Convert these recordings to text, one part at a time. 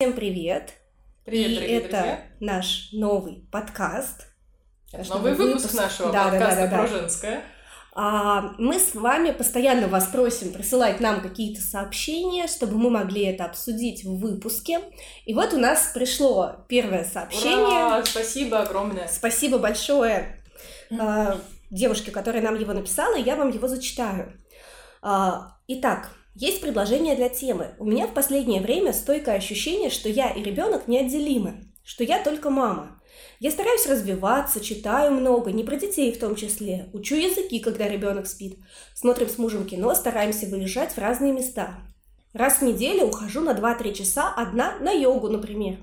Всем привет! Привет, И дорогие это друзья! наш новый подкаст. Это новый выпуск нашего Да, да, да, подкаста да, да. про женское. А, мы с вами постоянно вас просим присылать нам какие-то сообщения, чтобы мы могли это обсудить в выпуске. И вот у нас пришло первое сообщение. Ура! Спасибо огромное. Спасибо большое а, девушке, которая нам его написала, и я вам его зачитаю. А, Итак, есть предложение для темы. У меня в последнее время стойкое ощущение, что я и ребенок неотделимы, что я только мама. Я стараюсь развиваться, читаю много, не про детей в том числе. Учу языки, когда ребенок спит. Смотрим с мужем кино, стараемся выезжать в разные места. Раз в неделю ухожу на 2-3 часа одна на йогу, например.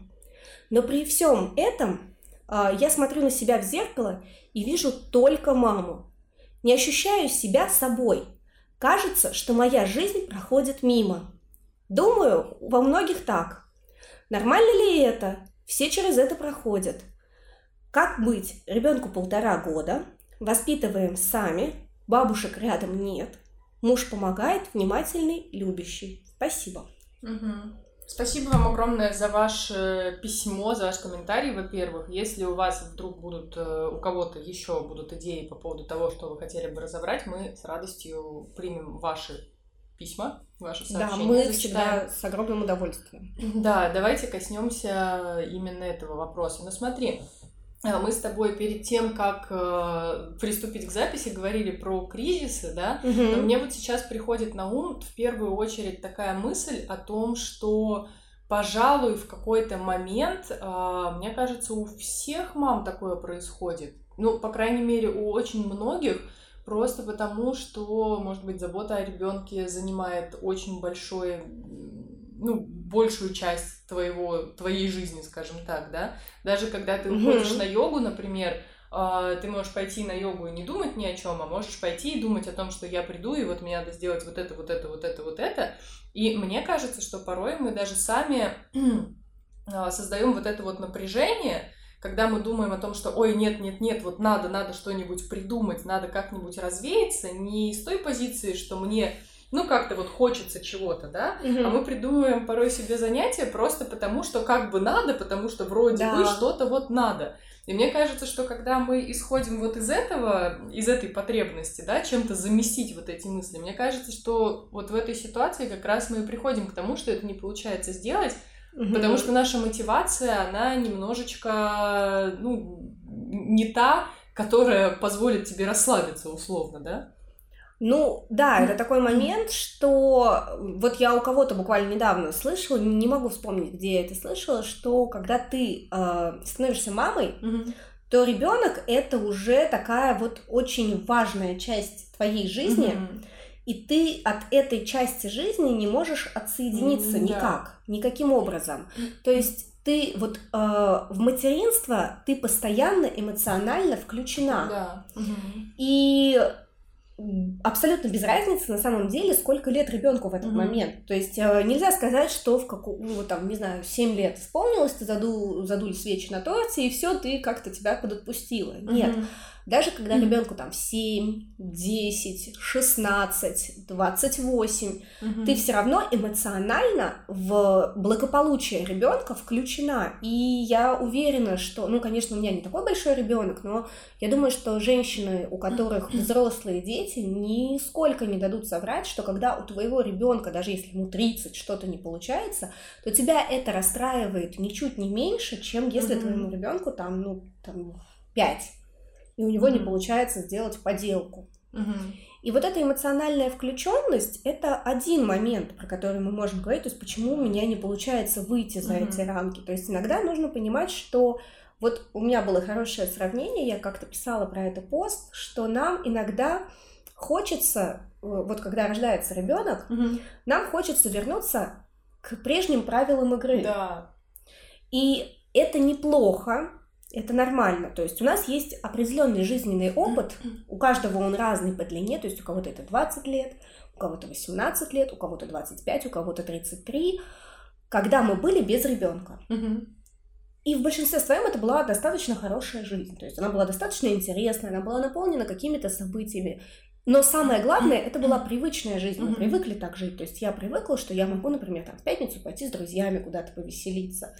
Но при всем этом а, я смотрю на себя в зеркало и вижу только маму. Не ощущаю себя собой. Кажется, что моя жизнь проходит мимо. Думаю, во многих так. Нормально ли это? Все через это проходят. Как быть? Ребенку полтора года, воспитываем сами, бабушек рядом нет, муж помогает, внимательный, любящий. Спасибо. Мгм. Спасибо вам огромное за ваше письмо, за ваш комментарий, во-первых. Если у вас вдруг будут, э, у кого-то еще будут идеи по поводу того, что вы хотели бы разобрать, мы с радостью примем ваши письма, ваши Да, сообщения. мы зачитаем. всегда с огромным удовольствием. Да, давайте коснемся именно этого вопроса. Ну смотри, мы с тобой перед тем, как э, приступить к записи, говорили про кризисы, да? Но Мгм. мне вот сейчас приходит на ум в первую очередь такая мысль о том, что, пожалуй, в какой-то момент, э, мне кажется, у всех мам такое происходит. Ну, по крайней мере, у очень многих, просто потому что, может быть, забота о ребенке занимает очень большой, ну, большую часть твоего, твоей жизни, скажем так, да. Даже когда ты уходишь на йогу, например, а, ты можешь пойти на йогу и не думать ни о чем, а можешь пойти и думать о том, что я приду, и вот мне надо сделать вот это, вот это, вот это, вот это. И мне кажется, что порой мы даже сами а, создаем вот это вот напряжение, когда мы думаем о том, что ой, нет, нет, нет, вот надо, надо что-нибудь придумать, надо как-нибудь развеяться, не с той позиции, что мне, ну, как-то вот хочется чего-то, да, Мгм. а мы придумываем порой себе занятия просто потому, что как бы надо, потому что вроде Да. бы что-то вот надо. И мне кажется, что когда мы исходим вот из этого, из этой потребности, да, чем-то заместить вот эти мысли, мне кажется, что вот в этой ситуации как раз мы и приходим к тому, что это не получается сделать, Мгм. потому что наша мотивация, она немножечко, ну, не та, которая позволит тебе расслабиться условно, да? Ну, да, это такой момент, что вот я у кого-то буквально недавно слышала, не могу вспомнить, где я это слышала, что когда ты э, становишься мамой, то ребенок это уже такая вот очень важная часть твоей жизни, Мгм. и ты от этой части жизни не можешь отсоединиться да. никак, никаким образом. То есть ты вот э, в материнство ты постоянно эмоционально включена. Да. Мгм. И абсолютно без разницы на самом деле, сколько лет ребенку в этот Мгм. момент. То есть э, нельзя сказать, что в каком, ну, там, не знаю, 7 лет исполнилось, ты заду, задули свечи на торте, и все, ты как-то тебя подотпустила. Нет. Мгм. Даже когда Мгм. ребенку там 7, 10, 16, 28, Мгм. ты все равно эмоционально в благополучие ребенка включена. И я уверена, что, ну, конечно, у меня не такой большой ребенок, но я думаю, что женщины, у которых взрослые дети, нисколько не дадут соврать, что когда у твоего ребенка, даже если ему 30, что-то не получается, то тебя это расстраивает ничуть не меньше, чем если Мгм. твоему ребенку там, ну, там, 5, и у него не Мгм. получается сделать поделку. Мгм. И вот эта эмоциональная включенность это один момент, про который мы можем говорить, то есть почему у меня не получается выйти за Мгм. эти рамки. То есть иногда нужно понимать, что вот у меня было хорошее сравнение, я как-то писала про это пост, что нам иногда хочется, э, вот когда рождается ребенок, Мгм. нам хочется вернуться к прежним правилам игры. Да. И это неплохо, это нормально. То есть у нас есть определенный жизненный опыт, у каждого он разный по длине, то есть у кого-то это 20 лет, у кого-то 18 лет, у кого-то 25, у кого-то 33, когда мы были без ребенка. И в большинстве своем это была достаточно хорошая жизнь. То есть она была достаточно интересная, она была наполнена какими-то событиями. Но самое главное, это была привычная жизнь. Мы привыкли так жить. То есть я привыкла, что я могу, например, там, в пятницу пойти с друзьями куда-то повеселиться.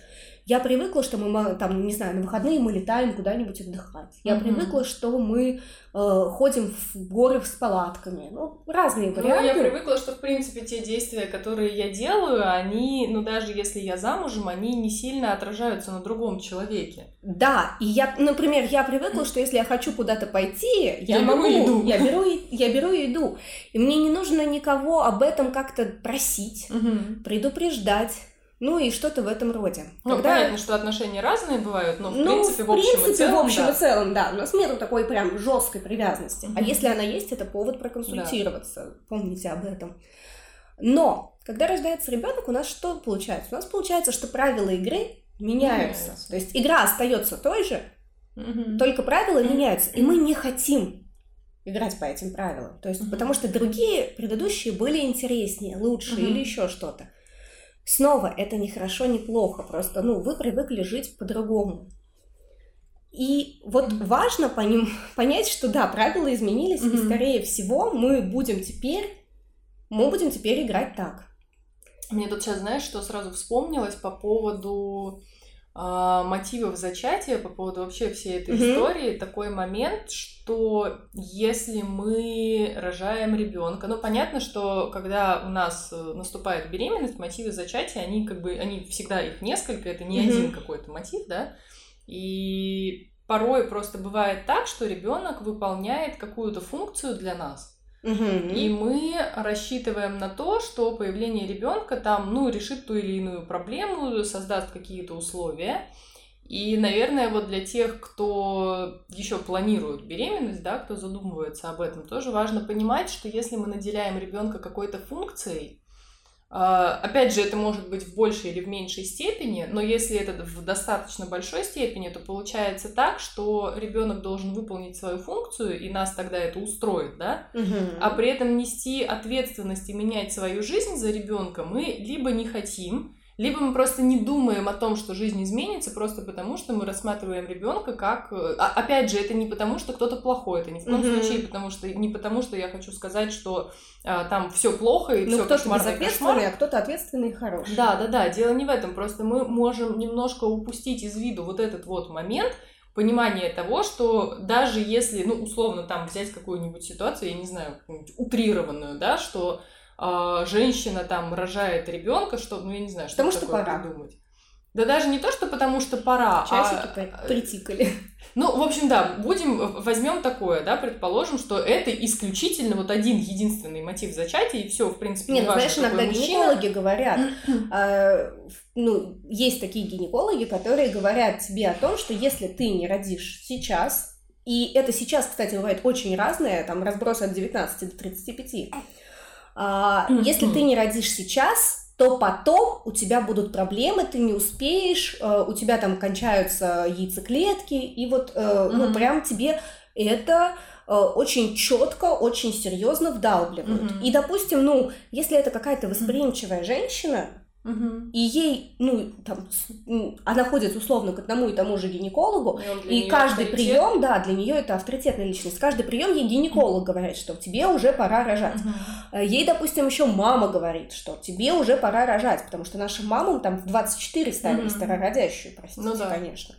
Я привыкла, что мы, там, не знаю, на выходные мы летаем куда-нибудь отдыхать. Я привыкла, что мы э, ходим в горы с палатками. Ну, разные варианты. Ну, я привыкла, что, в принципе, те действия, которые я делаю, они, ну, даже если я замужем, они не сильно отражаются на другом человеке. Да, и я, например, я привыкла, что если я хочу куда-то пойти, я, Я беру могу, еду. я беру, я беру и иду. И мне не нужно никого об этом как-то просить, предупреждать, ну и что-то в этом роде. Ну, Когда- понятно, что отношения разные бывают, но, в ну, принципе, в в общем и принципе, целом, в общем да. и целом, да. У нас нету такой прям жесткой привязанности. А Мгм. если она есть, это повод проконсультироваться. Помните об этом. Но, когда рождается ребенок, у нас что получается? У нас получается, что правила игры меняются. Меняются. То есть игра остается той же, Мгм. только правила Мгм. меняются. И мы не хотим играть по этим правилам. То есть, Мгм. потому что другие предыдущие были интереснее, лучше Мгм. или еще что-то. Снова, это не хорошо, не плохо. Просто, ну, вы привыкли жить по-другому. И вот Мгм. важно по ним понять, что да, правила изменились, и Мгм. скорее всего мы будем теперь, мы будем теперь играть так. Мне тут сейчас, знаешь, что сразу вспомнилось по поводу а, мотивов зачатия, по поводу вообще всей этой Мгм. истории, такой момент, что если мы рожаем ребенка, ну понятно, что когда у нас э, наступает беременность, мотивы зачатия, они как бы, они всегда их несколько, это не Мгм. один какой-то мотив, да, и порой просто бывает так, что ребенок выполняет какую-то функцию для нас. И мы рассчитываем на то, что появление ребенка там, ну, решит ту или иную проблему, создаст какие-то условия. И, наверное, вот для тех, кто еще планирует беременность, да, кто задумывается об этом, тоже важно понимать, что если мы наделяем ребенка какой-то функцией, опять же, это может быть в большей или в меньшей степени, но если это в достаточно большой степени, то получается так, что ребенок должен выполнить свою функцию, и нас тогда это устроит, да, Мгм. а при этом нести ответственность и менять свою жизнь за ребенка мы либо не хотим, либо мы просто не думаем о том, что жизнь изменится, просто потому что мы рассматриваем ребенка как... э, а- опять же, это не потому, что кто-то плохой, это ни в коем Мгм. случае, потому что не потому, что я хочу сказать, что а, там все плохо и Ну, все кто-то безответственный, а кто-то ответственный и хороший. Да, да, да, дело не в этом, просто мы можем немножко упустить из виду вот этот вот момент, понимание того, что даже если, ну, условно, там взять какую-нибудь ситуацию, я не знаю, утрированную, да, что женщина там рожает ребенка, что, ну, я не знаю, что Потому что пора. придумать. Да даже не то, что потому что пора, Часики а, при- притикали. ну, в общем, да, будем, возьмем такое, да, предположим, что это исключительно вот один единственный мотив зачатия, и все, в принципе, Не, ну неважно, знаешь, иногда мужчина. гинекологи говорят, э, ну, есть такие гинекологи, которые говорят тебе о том, что если ты не родишь сейчас, и это сейчас, кстати, бывает очень разное, там разброс от 19 до 35, а, Мгм. Если ты не родишь сейчас, то потом у тебя будут проблемы, ты не успеешь, э, у тебя там кончаются яйцеклетки, и вот, э, ну, прям тебе это э, очень четко, очень серьезно вдалбливают. Мгм. И, допустим, ну, если это какая-то восприимчивая женщина, И ей, ну, там, она ходит условно к одному и тому же гинекологу, И и каждый авторитет. прием, да, для нее это авторитетная личность. Каждый прием ей гинеколог говорит, что тебе уже пора рожать. Э, Ей, допустим, еще мама говорит, что тебе уже пора рожать, потому что нашим мамам там в 24 ставили Мгм. старородящую, простите, Ну да. конечно.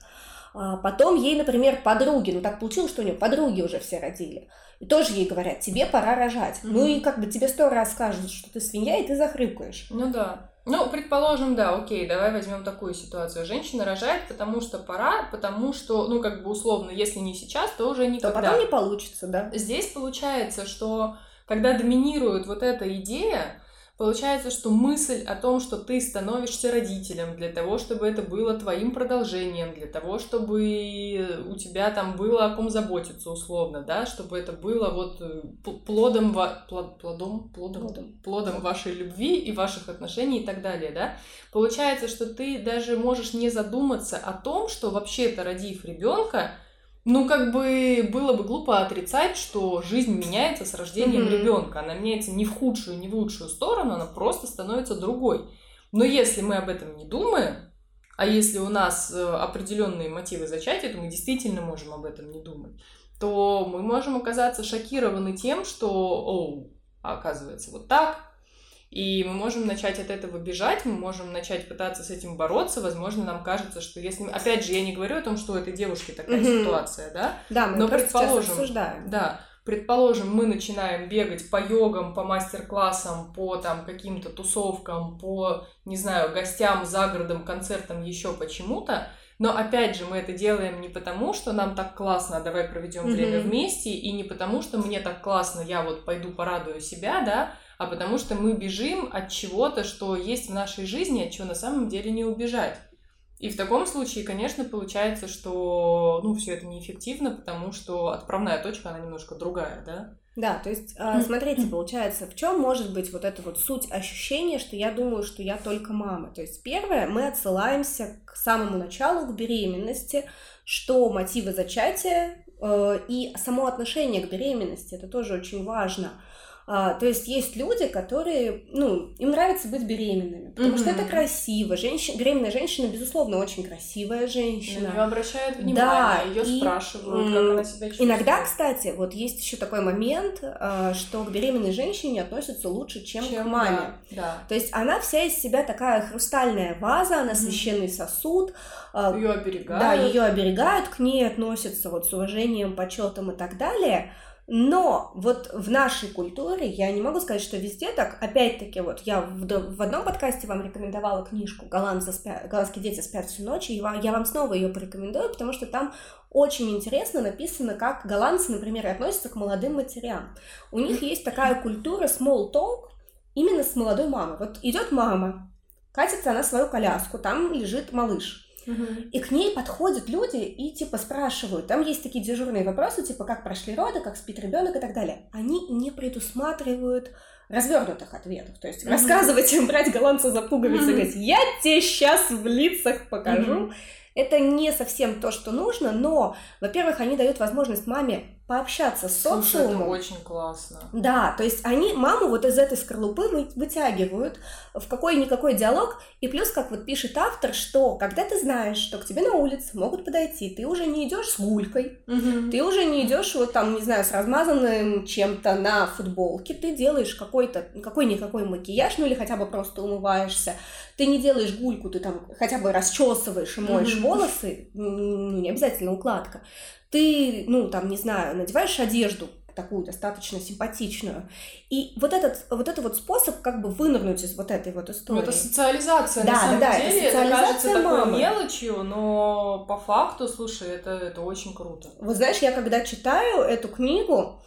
А Потом ей, например, подруги, ну так получилось, что у нее подруги уже все родили. И тоже ей говорят, тебе пора рожать. Мгм. Ну и как бы тебе сто раз скажут, что ты свинья, и ты захрюкаешь. Ну да. Ну, предположим, да, окей, давай возьмем такую ситуацию. Женщина рожает, потому что пора, потому что, ну, как бы условно, если не сейчас, то уже То никогда. потом не получится, да? Здесь получается, что когда доминирует вот эта идея, получается, что мысль о том, что ты становишься родителем для того, чтобы это было твоим продолжением, для того, чтобы у тебя там было о ком заботиться условно, да, чтобы это было вот э, плодом, ва- плод- плодом, плодом, Плодом. плодом вашей любви и ваших отношений и так далее, да. Получается, что ты даже можешь не задуматься о том, что вообще-то родив ребенка, ну, как бы было бы глупо отрицать, что жизнь меняется с рождением Мгм. ребенка. Она меняется не в худшую, не в лучшую сторону, она просто становится другой. Но если мы об этом не думаем, а если у нас э, определенные мотивы зачатия, то мы действительно можем об этом не думать. то мы можем оказаться шокированы тем, что, оу, а оказывается вот так, и мы можем начать от этого бежать, мы можем начать пытаться с этим бороться. Возможно, нам кажется, что если... Опять же, я не говорю о том, что у этой девушки такая mm-hmm. ситуация, да? Да, мы Но предположим, обсуждаем. Да, предположим, мы начинаем бегать по йогам, по мастер-классам, по там каким-то тусовкам, по, не знаю, гостям, загородам, концертам, еще почему-то, но опять же, мы это делаем не потому, что нам так классно, давай проведем mm-hmm. время вместе, и не потому, что мне так классно, я вот пойду порадую себя, да, а потому что мы бежим от чего-то, что есть в нашей жизни, от чего на самом деле не убежать. И в таком случае, конечно, получается, что ну, все это неэффективно, потому что отправная точка, она немножко другая, да? Да, то есть, а, смотрите, получается, в чем может быть вот эта вот суть ощущения, что я думаю, что я только мама. То есть, первое, мы отсылаемся к самому началу, к беременности, что мотивы зачатия э, и само отношение к беременности, это тоже очень важно. А, то есть есть люди, которые, ну, им нравится быть беременными, потому mm-hmm. что это красиво. Женщина, беременная женщина, безусловно, очень красивая женщина. На нее обращают внимание, да, ее и, спрашивают, как она себя чувствует. Иногда, кстати, вот есть еще такой момент, а, что к беременной женщине относятся лучше, чем, чем к маме. Да, да. То есть она вся из себя такая хрустальная ваза, она mm-hmm. священный сосуд. А, ее оберегают. Да, ее оберегают, к ней относятся вот с уважением, почетом и так далее. Но вот в нашей культуре, я не могу сказать, что везде так, опять-таки, вот я в, в одном подкасте вам рекомендовала книжку «Голландцы спят, «Голландские дети спят всю ночь», и я вам снова ее порекомендую, потому что там очень интересно написано, как голландцы, например, относятся к молодым матерям. У них есть такая культура small talk именно с молодой мамой. Вот идет мама, катится она свою коляску, там лежит малыш. И к ней подходят люди и типа спрашивают. Там есть такие дежурные вопросы, типа как прошли роды, как спит ребенок и так далее. Они не предусматривают развернутых ответов. То есть mm-hmm. рассказывать им, брать голландца за пуговицы mm-hmm. и говорить, я тебе сейчас в лицах покажу. Mm-hmm. Это не совсем то, что нужно, но, во-первых, они дают возможность маме пообщаться с Слушай, социумом. это очень классно. Да, то есть они маму вот из этой скорлупы вытягивают в какой-никакой диалог, и плюс, как вот пишет автор, что когда ты знаешь, что к тебе на улице могут подойти, ты уже не идешь с гулькой, угу. ты уже не идешь вот там, не знаю, с размазанным чем-то на футболке, ты делаешь какой-то, какой-никакой макияж, ну или хотя бы просто умываешься, ты не делаешь гульку, ты там хотя бы расчесываешь и моешь угу. волосы, ну не обязательно укладка, ты, ну, там, не знаю, надеваешь одежду такую достаточно симпатичную. И вот этот, вот этот вот способ как бы вынырнуть из вот этой вот истории. Ну, это социализация, да, на самом да, деле. Это, это кажется мамы. такой мелочью, но по факту, слушай, это, это очень круто. Вот знаешь, я когда читаю эту книгу,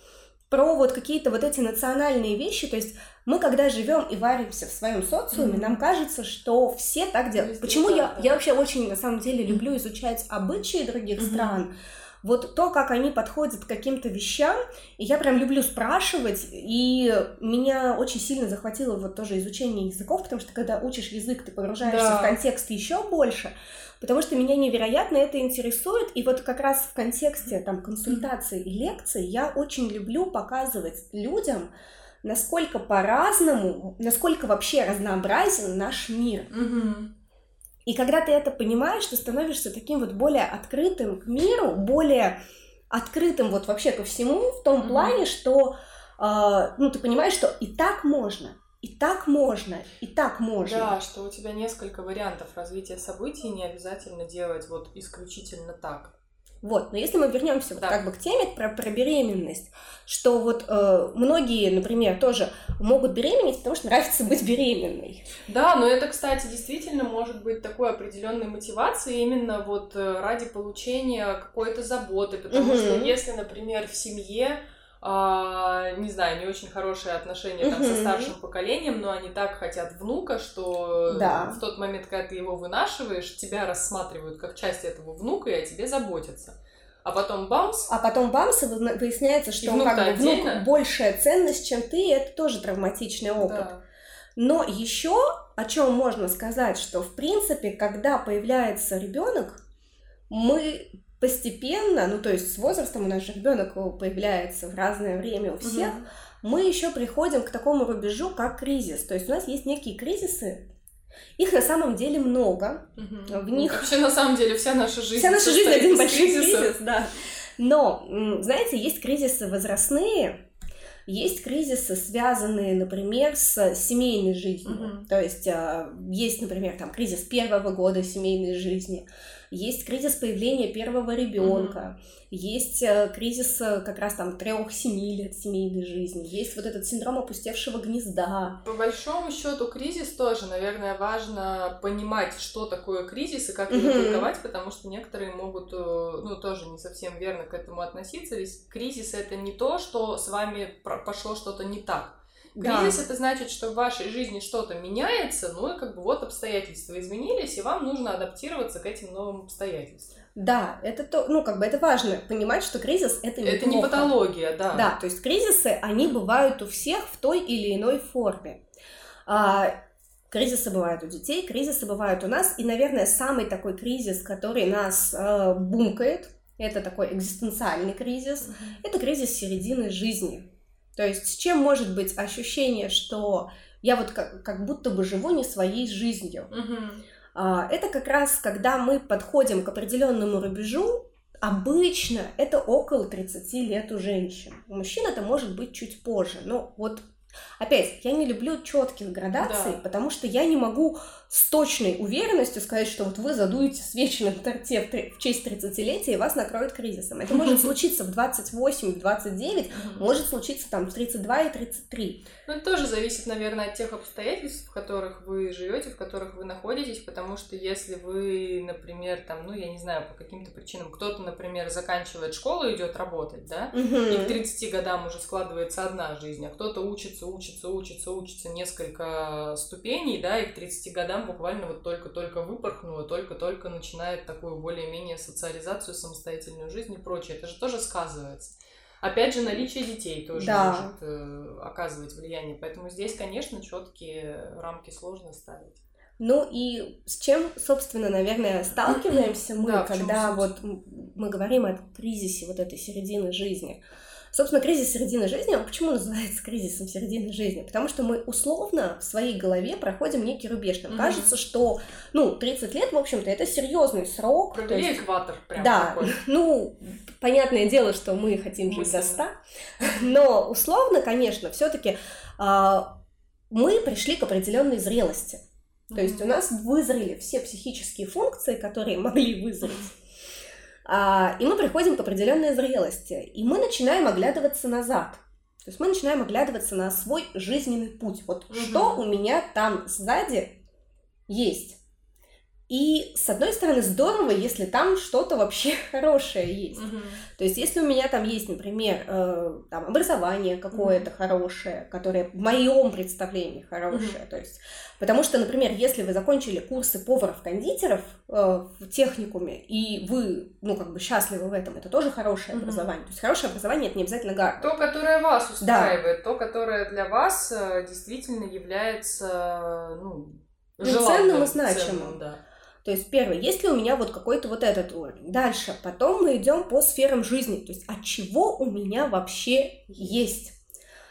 про вот какие-то вот эти национальные вещи, то есть мы когда живем и варимся в своем социуме, mm-hmm. нам кажется, что все так делают. Везде Почему я, я вообще очень на самом деле люблю изучать обычаи других mm-hmm. стран, вот то, как они подходят к каким-то вещам, и я прям люблю спрашивать, и меня очень сильно захватило вот тоже изучение языков, потому что когда учишь язык, ты погружаешься да. в контекст еще больше, потому что меня невероятно это интересует, и вот как раз в контексте там консультаций и лекций я очень люблю показывать людям, насколько по-разному, насколько вообще разнообразен наш мир. Угу. И когда ты это понимаешь, ты становишься таким вот более открытым к миру, более открытым вот вообще ко всему в том mm-hmm. плане, что э, ну ты понимаешь, что и так можно, и так можно, и так можно. Да, что у тебя несколько вариантов развития событий, не обязательно делать вот исключительно так. Вот, но если мы вернемся да. вот как бы к теме про, про беременность, что вот э, многие, например, тоже могут беременеть, потому что нравится быть беременной. Да, но это, кстати, действительно может быть такой определенной мотивацией именно вот э, ради получения какой-то заботы, потому угу. что если, например, в семье а, не знаю, не очень хорошие отношения там, со старшим поколением, но они так хотят внука, что да. в тот момент, когда ты его вынашиваешь, тебя рассматривают как часть этого внука и о тебе заботятся. А потом бамс. А потом бамс, и выясняется, что он как бы внук большая ценность, чем ты, и это тоже травматичный опыт. Да. Но еще о чем можно сказать, что в принципе, когда появляется ребенок, мы постепенно, ну то есть с возрастом у нас же ребенок появляется в разное время у всех, угу. мы еще приходим к такому рубежу, как кризис. То есть у нас есть некие кризисы, их на самом деле много. Угу. В них... Вообще, на самом деле, вся наша жизнь... Вся наша жизнь один большой кризис, да. Но, знаете, есть кризисы возрастные, есть кризисы, связанные, например, с семейной жизнью. Mm-hmm. То есть а, есть, например, там кризис первого года семейной жизни, есть кризис появления первого ребенка, mm-hmm. есть э, кризис э, как раз там трех-семи лет семейной жизни, есть вот этот синдром опустевшего гнезда. По большому счету кризис тоже, наверное, важно понимать, что такое кризис и как его mm-hmm. толковать, потому что некоторые могут, э, ну, тоже не совсем верно к этому относиться. Ведь кризис это не то, что с вами пошло что-то не так. Кризис да. это значит, что в вашей жизни что-то меняется, ну и как бы вот обстоятельства изменились, и вам нужно адаптироваться к этим новым обстоятельствам. Да, это то, ну как бы это важно понимать, что кризис это не Это плохо. не патология, да. Да, то есть кризисы они бывают у всех в той или иной форме. А, кризисы бывают у детей, кризисы бывают у нас, и, наверное, самый такой кризис, который нас э, бумкает, это такой экзистенциальный кризис, это кризис середины жизни. То есть с чем может быть ощущение, что я вот как, как будто бы живу не своей жизнью. Угу. Это как раз, когда мы подходим к определенному рубежу, обычно это около 30 лет у женщин. У мужчин это может быть чуть позже. Но вот Опять, я не люблю четких градаций, да. потому что я не могу с точной уверенностью сказать, что вот вы задуете свечи на торте в, в честь 30-летия, и вас накроет кризисом. Это может случиться в 28, в 29, может случиться там в 32 и 33. Ну, это тоже зависит, наверное, от тех обстоятельств, в которых вы живете, в которых вы находитесь, потому что если вы, например, там, ну, я не знаю, по каким-то причинам, кто-то, например, заканчивает школу и идет работать, да, и к 30 годам уже складывается одна жизнь, а кто-то учится, учится, учится, учится несколько ступеней, да, и к 30 годам буквально вот только-только выпорхнуло, только-только начинает такую более-менее социализацию, самостоятельную жизнь и прочее. Это же тоже сказывается. Опять же, наличие детей тоже да. может э, оказывать влияние. Поэтому здесь, конечно, четкие рамки сложно ставить. Ну и с чем, собственно, наверное, сталкиваемся мы, да, когда вот мы говорим о кризисе вот этой середины жизни. Собственно, кризис середины жизни, а почему называется кризисом середины жизни? Потому что мы условно в своей голове проходим некий рубеж. Нам mm-hmm. кажется, что, ну, 30 лет, в общем-то, это серьезный срок. Провели есть... экватор прям Да, такой. ну, понятное дело, что мы хотим жить до 100, но условно, конечно, все таки а, мы пришли к определенной зрелости. То есть у нас вызрели все психические функции, которые могли вызреть. А, и мы приходим к определенной зрелости, и мы начинаем оглядываться назад. То есть мы начинаем оглядываться на свой жизненный путь. Вот угу. что у меня там сзади есть. И, с одной стороны, здорово, если там что-то вообще хорошее есть. Mm-hmm. То есть, если у меня там есть, например, э, там, образование какое-то mm-hmm. хорошее, которое в моем представлении хорошее, mm-hmm. то есть, потому что, например, если вы закончили курсы поваров-кондитеров э, в техникуме, и вы, ну, как бы счастливы в этом, это тоже хорошее mm-hmm. образование. То есть, хорошее образование это не обязательно Гарвард. То, которое вас устраивает, да. то, которое для вас э, действительно является, ну, желанным, ценным и значимым. Ценным, да. То есть, первое, есть ли у меня вот какой-то вот этот уровень. Дальше, потом мы идем по сферам жизни. То есть, от чего у меня вообще есть?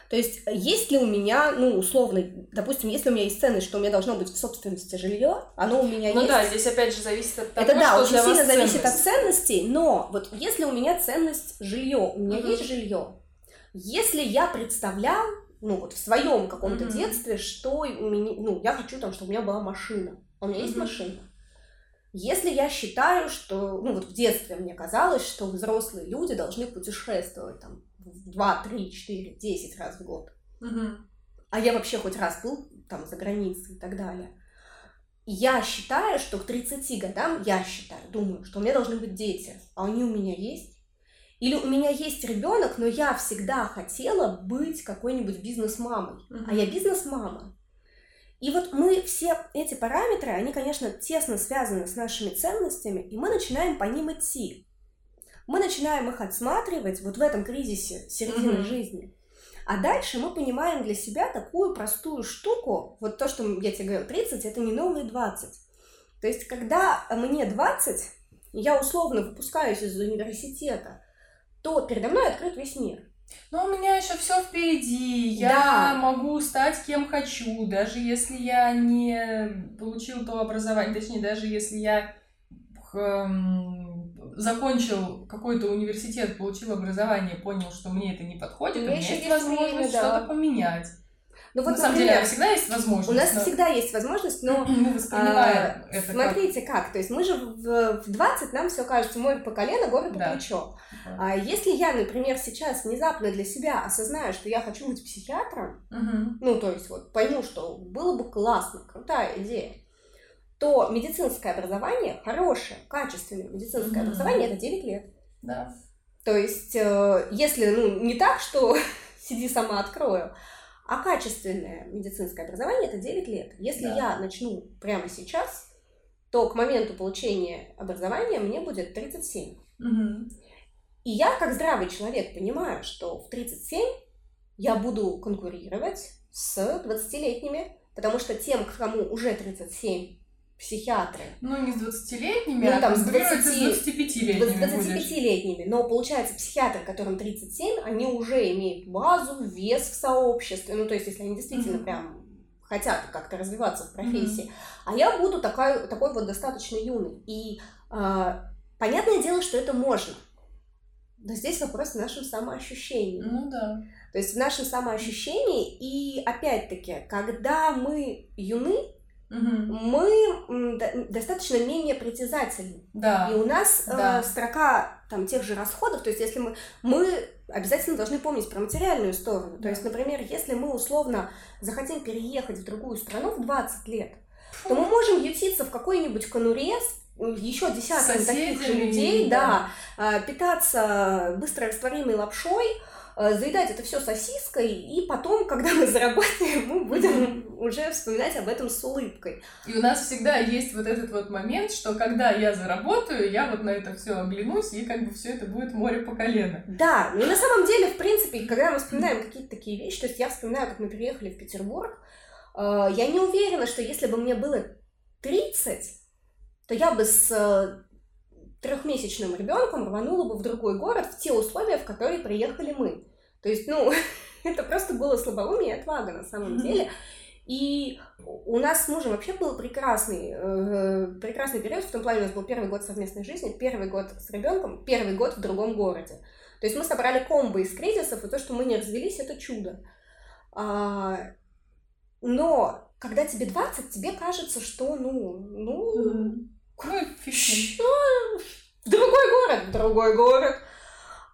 То есть, есть ли у меня, ну, условно, допустим, если у меня есть ценность, что у меня должно быть в собственности жилье, оно у меня ну есть. Ну да, здесь опять же зависит от того, Это да, что очень для сильно вас зависит ценность. от ценностей, но вот если у меня ценность жилье, у меня uh-huh. есть жилье, если я представлял, ну вот в своем каком-то uh-huh. детстве, что у меня, ну, я хочу там, чтобы у меня была машина. У меня uh-huh. есть машина. Если я считаю, что, ну вот в детстве мне казалось, что взрослые люди должны путешествовать там 2, 3, 4, 10 раз в год, угу. а я вообще хоть раз был там за границей и так далее, я считаю, что к 30 годам, я считаю, думаю, что у меня должны быть дети, а они у меня есть. Или у меня есть ребенок, но я всегда хотела быть какой-нибудь бизнес-мамой. Uh-huh. А я бизнес-мама. И вот мы все эти параметры, они, конечно, тесно связаны с нашими ценностями, и мы начинаем по ним идти. Мы начинаем их отсматривать вот в этом кризисе середины mm-hmm. жизни. А дальше мы понимаем для себя такую простую штуку, вот то, что я тебе говорю, 30, это не новые 20. То есть, когда мне 20, я условно выпускаюсь из университета, то передо мной открыт весь мир. Но у меня еще все впереди. Я могу стать кем хочу, даже если я не получил то образование, точнее, даже если я эм, закончил какой-то университет, получил образование, понял, что мне это не подходит, у меня, есть, возможность время, что-то поменять. Ну, вот, На самом например, деле, всегда есть возможность. У нас но... всегда есть возможность, но мы воспринимаем а, это смотрите как. как. То есть мы же в, в 20 нам все кажется море по колено, горы по да. плечо. Да. А если я, например, сейчас внезапно для себя осознаю, что я хочу быть психиатром, угу. ну, то есть вот пойму, что было бы классно, крутая идея, то медицинское образование, хорошее, качественное медицинское mm-hmm. образование, это 9 лет. Да. То есть, э, если, ну, не так, что сиди сама открою, а качественное медицинское образование это 9 лет. Если да. я начну прямо сейчас, то к моменту получения образования мне будет 37. Угу. И я, как здравый человек, понимаю, что в 37 я буду конкурировать с 20-летними, потому что тем, кому уже 37, психиатры. Ну, не с 20-летними, ну, а там, с, 20, с 25-летними. С 25-летними. Но получается, психиатры, которым 37, они уже имеют базу, вес в сообществе. Ну, то есть, если они действительно mm-hmm. прям хотят как-то развиваться в профессии. Mm-hmm. А я буду такой, такой вот достаточно юный. И э, понятное дело, что это можно. Но здесь вопрос в нашем самоощущении. Ну да. То есть в нашем самоощущении, и опять-таки, когда мы юны, угу. мы достаточно менее притязательны. Да. И у нас э, да. э, строка там тех же расходов, то есть если мы, мы обязательно должны помнить про материальную сторону. Да. То есть, например, если мы условно захотим переехать в другую страну в 20 лет, Фу. то мы можем ютиться в какой-нибудь конуре еще десятками таких же людей, да, да э, питаться быстро растворимой лапшой, заедать это все сосиской, и потом, когда мы заработаем, мы будем уже вспоминать об этом с улыбкой. И у нас всегда есть вот этот вот момент, что когда я заработаю, я вот на это все оглянусь, и как бы все это будет море по колено. Да, ну и на самом деле, в принципе, когда мы вспоминаем какие-то такие вещи, то есть я вспоминаю, как мы переехали в Петербург, э, я не уверена, что если бы мне было 30, то я бы с э, трехмесячным ребенком рванула бы в другой город в те условия, в которые приехали мы. То есть, ну, это просто было слабоумие и отвага на самом деле. И у нас с мужем вообще был прекрасный, э, прекрасный период, в том плане у нас был первый год совместной жизни, первый год с ребенком, первый год в другом городе. То есть мы собрали комбо из кризисов, и то, что мы не развелись, это чудо. А, но когда тебе 20, тебе кажется, что, ну, ну... Mm-hmm. Ну, фишки. Другой город, другой город.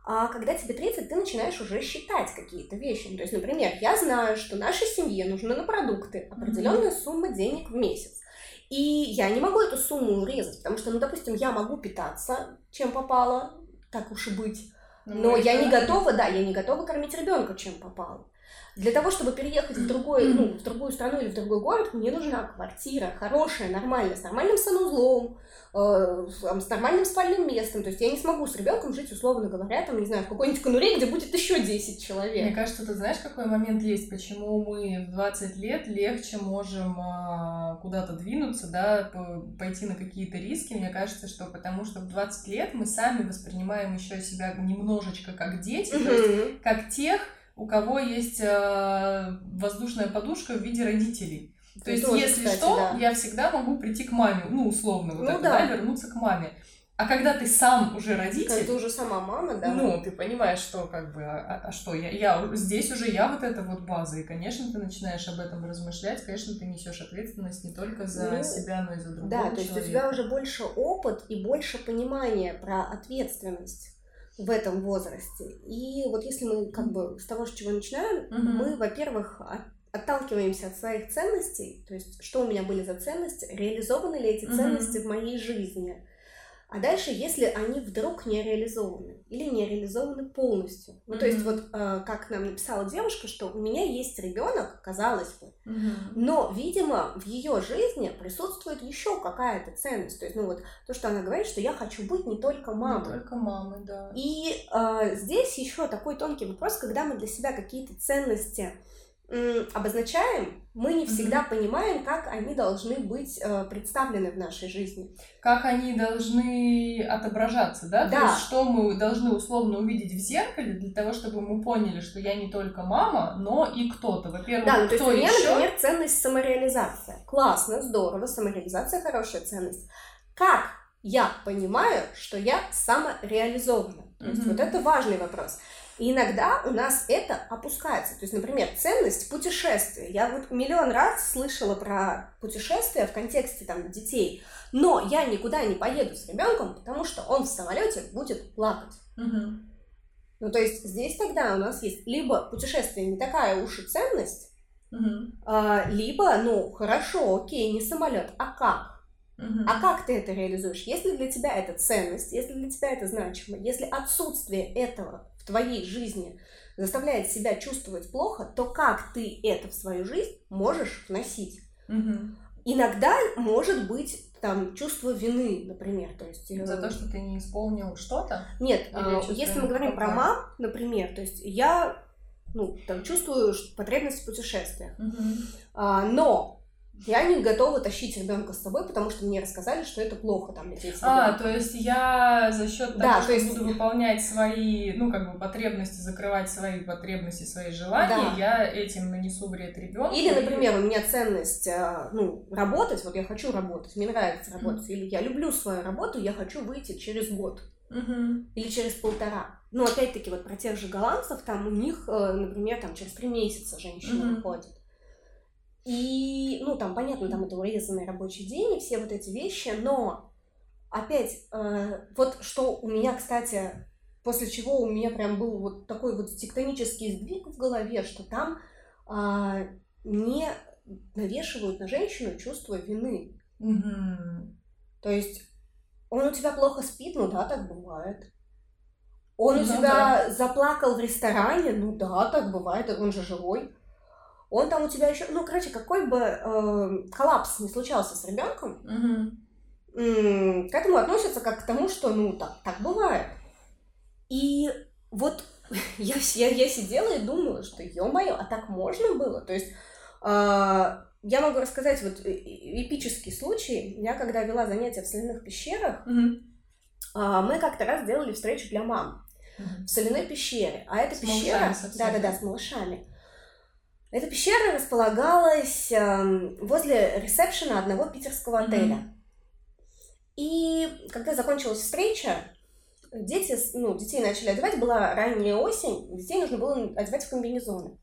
А когда тебе 30, ты начинаешь уже считать какие-то вещи. Ну, то есть, например, я знаю, что нашей семье нужно на продукты определенная mm-hmm. сумма денег в месяц. И я не могу эту сумму урезать, потому что, ну, допустим, я могу питаться, чем попало, так уж и быть. Ну, Но я не готова, да, я не готова кормить ребенка, чем попало. Для того, чтобы переехать в, другой, ну, в другую страну или в другой город, мне нужна квартира хорошая, нормальная, с нормальным санузлом, э, с нормальным спальным местом. То есть я не смогу с ребенком жить, условно говоря, там, не знаю, в какой-нибудь конуре, где будет еще 10 человек. Мне кажется, ты знаешь, какой момент есть, почему мы в 20 лет легче можем э, куда-то двинуться, да, пойти на какие-то риски. Мне кажется, что потому что в 20 лет мы сами воспринимаем еще себя немножечко как дети, mm-hmm. то есть как тех, у кого есть э, воздушная подушка в виде родителей. То есть, тоже, если кстати, что, да. я всегда могу прийти к маме, ну, условно, вот ну, это, да. да, вернуться к маме. А когда ты сам уже родитель... Когда ты уже сама мама, да. Ну, ты понимаешь, что как бы, а, а, а что, я, я, здесь уже я вот эта вот база, и, конечно, ты начинаешь об этом размышлять, конечно, ты несешь ответственность не только за ну, себя, но и за другого Да, то есть у тебя уже больше опыт и больше понимания про ответственность в этом возрасте. И вот если мы как бы с того, с чего начинаем, угу. мы, во-первых, от, отталкиваемся от своих ценностей, то есть что у меня были за ценности, реализованы ли эти ценности угу. в моей жизни. А дальше, если они вдруг не реализованы или не реализованы полностью. Ну, mm-hmm. то есть, вот э, как нам написала девушка, что у меня есть ребенок, казалось бы, mm-hmm. но, видимо, в ее жизни присутствует еще какая-то ценность. То есть, ну вот то, что она говорит, что я хочу быть не только мамой. Не только мамой, да. И э, здесь еще такой тонкий вопрос, когда мы для себя какие-то ценности обозначаем, мы не всегда mm-hmm. понимаем, как они должны быть э, представлены в нашей жизни. Как они должны отображаться, да? Да. То есть, что мы должны условно увидеть в зеркале для того, чтобы мы поняли, что я не только мама, но и кто-то. Во-первых, да, ну, кто то есть, еще? например, ценность самореализация. Классно, здорово, самореализация хорошая ценность. Как я понимаю, что я самореализована. То есть вот это важный вопрос. И иногда у нас это опускается. То есть, например, ценность путешествия. Я вот миллион раз слышала про путешествия в контексте там детей, но я никуда не поеду с ребенком, потому что он в самолете будет плакать. Мгм. Ну, то есть здесь тогда у нас есть либо путешествие не такая уж и ценность, Мгм. а, либо, ну, хорошо, окей, не самолет, а как? А как ты это реализуешь? Если для тебя это ценность, если для тебя это значимо, если отсутствие этого в твоей жизни заставляет себя чувствовать плохо, то как ты это в свою жизнь можешь вносить? Мгм. Иногда может быть там чувство вины, например, то есть э, За то, что ты не исполнил что-то? нет, Или а, если мы говорим про мам, например, то есть я ну там чувствую потребность в путешествиях, а, но я не готова тащить ребенка с собой, потому что мне рассказали, что это плохо там лететь с А, то есть я за счет того, Да, что то есть- буду выполнять свои, ну, как бы потребности, закрывать свои потребности, свои желания, Да. я этим нанесу вред ребенку. Или, например, у меня ценность, а, ну, работать, вот я хочу работать, мне нравится работать, или я люблю свою работу, я хочу выйти через год Мгм. или через полтора. Ну, опять-таки, вот про тех же голландцев, там у них, э, например, там через три месяца женщина Мгм. выходит. И, ну, там, понятно, там это урезанный рабочий день и все вот эти вещи, но, опять, э, вот что у меня, кстати, после чего у меня прям был вот такой вот тектонический сдвиг в голове, что там а, не навешивают на женщину чувство вины. Мгм. То есть он у тебя плохо спит, ну да, так бывает. Он у Ну тебя заплакал в ресторане, ну да, так бывает, он же живой. Он там у тебя еще, ну, короче, какой бы э, коллапс не случался с ребенком, Мгм. м, к этому относятся как к тому, что, ну, так, так бывает. И вот я, я, я сидела и думала, что, ё-моё, а так можно было? То есть а, я могу рассказать вот э- э- эпический случай. Я когда вела занятия в соляных пещерах, Мгм. а, мы как-то раз делали встречу для мам Мгм. в соляной пещере. А эта С пещера... Да-да-да, с малышами. Эта пещера располагалась эм, возле ресепшена одного питерского отеля. И когда закончилась встреча, дети, ну, детей начали одевать, была ранняя осень, детей нужно было одевать в комбинезоны.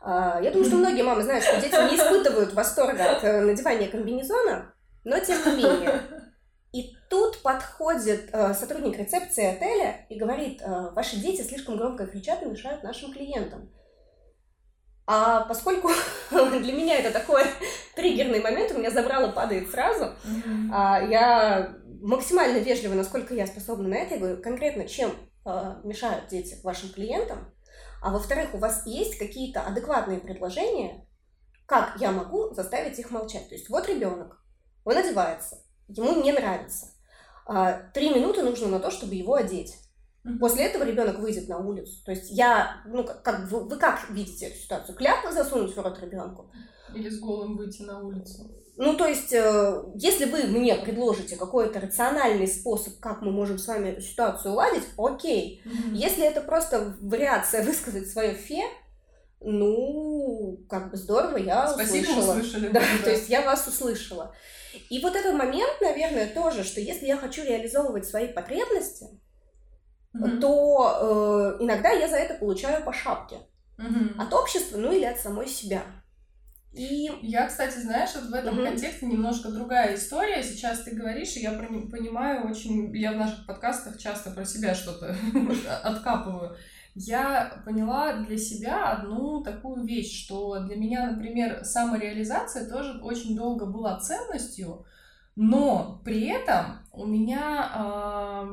А, Я думаю, что многие мамы знают, что дети не испытывают восторга от э, надевания комбинезона, но тем не менее. И тут подходит э, сотрудник рецепции отеля и говорит, э, ваши дети слишком громко кричат и мешают нашим клиентам. А поскольку для меня это такой триггерный момент, у меня забрало падает сразу, а, я максимально вежливо, насколько я способна на это, я говорю, конкретно, чем а, мешают дети вашим клиентам, а во-вторых, у вас есть какие-то адекватные предложения, как я могу заставить их молчать. То есть вот ребенок, он одевается, ему не нравится. А, Три минуты нужно на то, чтобы его одеть. После этого ребенок выйдет на улицу. То есть я, ну, как, как вы, вы как видите эту ситуацию? Кляп засунуть в рот ребенку? Или с голым выйти на улицу. Ну, то есть, э, если вы мне предложите какой-то рациональный способ, как мы можем с вами эту ситуацию уладить, окей. Мгм. Если это просто вариация высказать свое фе, ну, как бы здорово, я Спасибо, услышала. услышали. Да, то есть я вас услышала. И вот этот момент, наверное, тоже, что если я хочу реализовывать свои потребности, Мгм. то э, иногда я за это получаю по шапке. Мгм. От общества, ну или от самой себя. И Я, кстати, знаешь, вот в этом Мгм. контексте немножко другая история. Сейчас ты говоришь, и я понимаю очень... Я в наших подкастах часто про себя что-то откапываю. Я поняла для себя одну такую вещь, что для меня, например, самореализация тоже очень долго была ценностью, но при этом у меня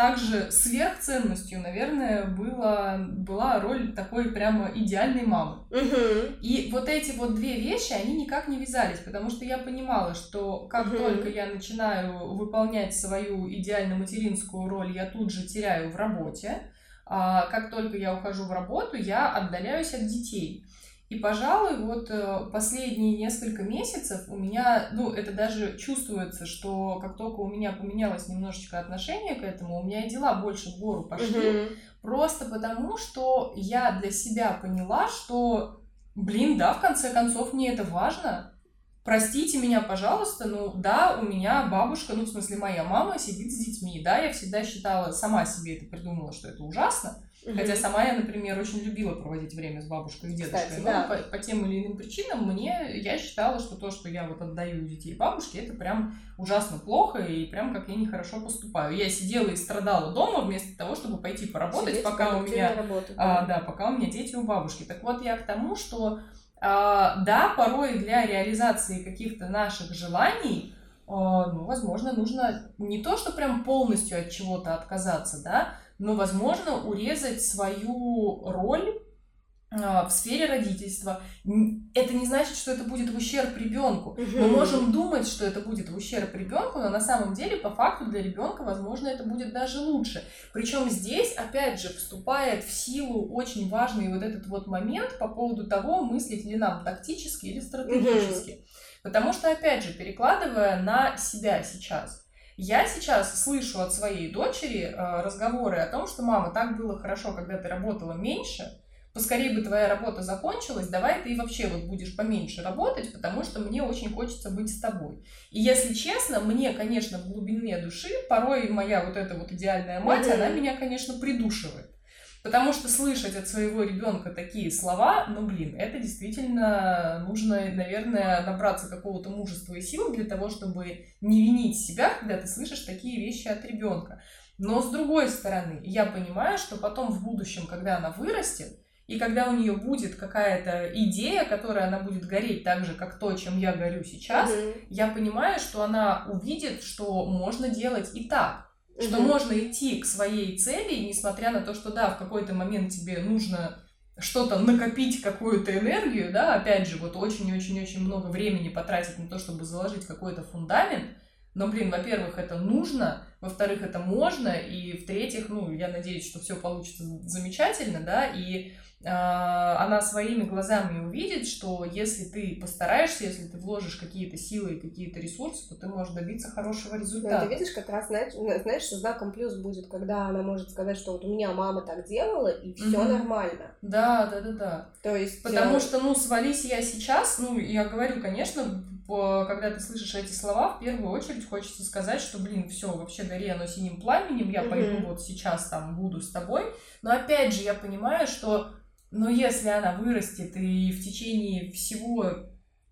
также сверхценностью, наверное, была, была роль такой прямо идеальной мамы. Мгм. И вот эти вот две вещи, они никак не вязались, потому что я понимала, что как Мгм. только я начинаю выполнять свою идеально материнскую роль, я тут же теряю в работе. А как только я ухожу в работу, я отдаляюсь от детей. И, пожалуй, вот э, последние несколько месяцев у меня, ну, это даже чувствуется, что как только у меня поменялось немножечко отношение к этому, у меня и дела больше в гору пошли. Мгм. Просто потому, что я для себя поняла, что, блин, да, в конце концов, мне это важно. простите меня, пожалуйста, ну да, у меня бабушка, ну в смысле моя мама сидит с детьми, да, я всегда считала, сама себе это придумала, что это ужасно, Угу. Хотя сама я, например, очень любила проводить время с бабушкой и дедушкой. Кстати, но да. по, по тем или иным причинам мне я считала, что то, что я вот отдаю детей бабушке, это прям ужасно плохо и прям как я нехорошо поступаю. Я сидела и страдала дома вместо того, чтобы пойти поработать, Сидеть, пока у меня работу, да. А, да, пока у меня дети у бабушки. Так вот я к тому, что а, да, порой для реализации каких-то наших желаний а, ну, возможно, нужно не то, что прям полностью от чего-то отказаться, да, но, возможно, урезать свою роль а, в сфере родительства. Это не значит, что это будет в ущерб ребенку. Угу. Мы можем думать, что это будет в ущерб ребенку, но на самом деле, по факту, для ребенка, возможно, это будет даже лучше. Причем здесь, опять же, вступает в силу очень важный вот этот вот момент по поводу того, мыслить ли нам тактически или стратегически. Угу. Потому что, опять же, перекладывая на себя сейчас, я сейчас слышу от своей дочери э, разговоры о том, что мама, так было хорошо, когда ты работала меньше, поскорее бы твоя работа закончилась, давай ты вообще вот будешь поменьше работать, потому что мне очень хочется быть с тобой. И если честно, мне, конечно, в глубине души порой моя вот эта вот идеальная мать, mm-hmm. она меня, конечно, придушивает. Потому что слышать от своего ребенка такие слова, ну блин, это действительно нужно, наверное, набраться какого-то мужества и сил для того, чтобы не винить себя, когда ты слышишь такие вещи от ребенка. Но с другой стороны, я понимаю, что потом в будущем, когда она вырастет, и когда у нее будет какая-то идея, которая она будет гореть так же, как то, чем я горю сейчас, mm-hmm. я понимаю, что она увидит, что можно делать и так что угу. можно идти к своей цели, несмотря на то, что да, в какой-то момент тебе нужно что-то накопить, какую-то энергию, да, опять же, вот очень-очень-очень много времени потратить на то, чтобы заложить какой-то фундамент, но, блин, во-первых, это нужно, во-вторых, это можно, и в-третьих, ну, я надеюсь, что все получится замечательно, да, и она своими глазами увидит, что если ты постараешься, если ты вложишь какие-то силы и какие-то ресурсы, то ты можешь добиться хорошего результата. Ну, ты видишь, как раз, знаешь, знаешь, со знаком плюс будет, когда она может сказать, что вот у меня мама так делала, и все угу. нормально. Да, да, да, да. То есть... Потому э... что, ну, свались я сейчас, ну, я говорю, конечно, когда ты слышишь эти слова, в первую очередь хочется сказать, что, блин, все, вообще гори оно синим пламенем, я угу. пойду вот сейчас там буду с тобой. Но опять же, я понимаю, что но если она вырастет и в течение всего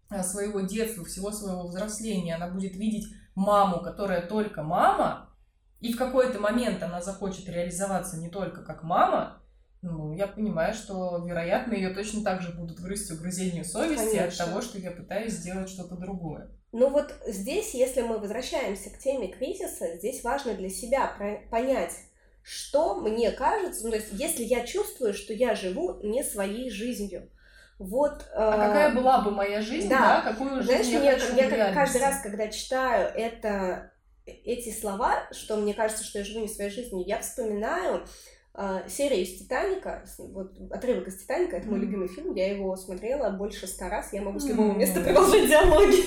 а, своего детства, всего своего взросления она будет видеть маму, которая только мама, и в какой-то момент она захочет реализоваться не только как мама, ну, я понимаю, что, вероятно, ее точно так же будут грызть угрызение совести Конечно. от того, что я пытаюсь сделать что-то другое. Ну вот здесь, если мы возвращаемся к теме кризиса, здесь важно для себя понять, что мне кажется, ну, то есть если я чувствую, что я живу не своей жизнью, вот. А э, какая была бы моя жизнь, да? да? Какую Знаешь, жизнь я, хочу я, я каждый раз, когда читаю это, эти слова, что мне кажется, что я живу не своей жизнью, я вспоминаю э, серию из Титаника, вот отрывок из Титаника, это мой mm. любимый фильм, я его смотрела больше ста раз, я могу с любого mm. места продолжить диалоги.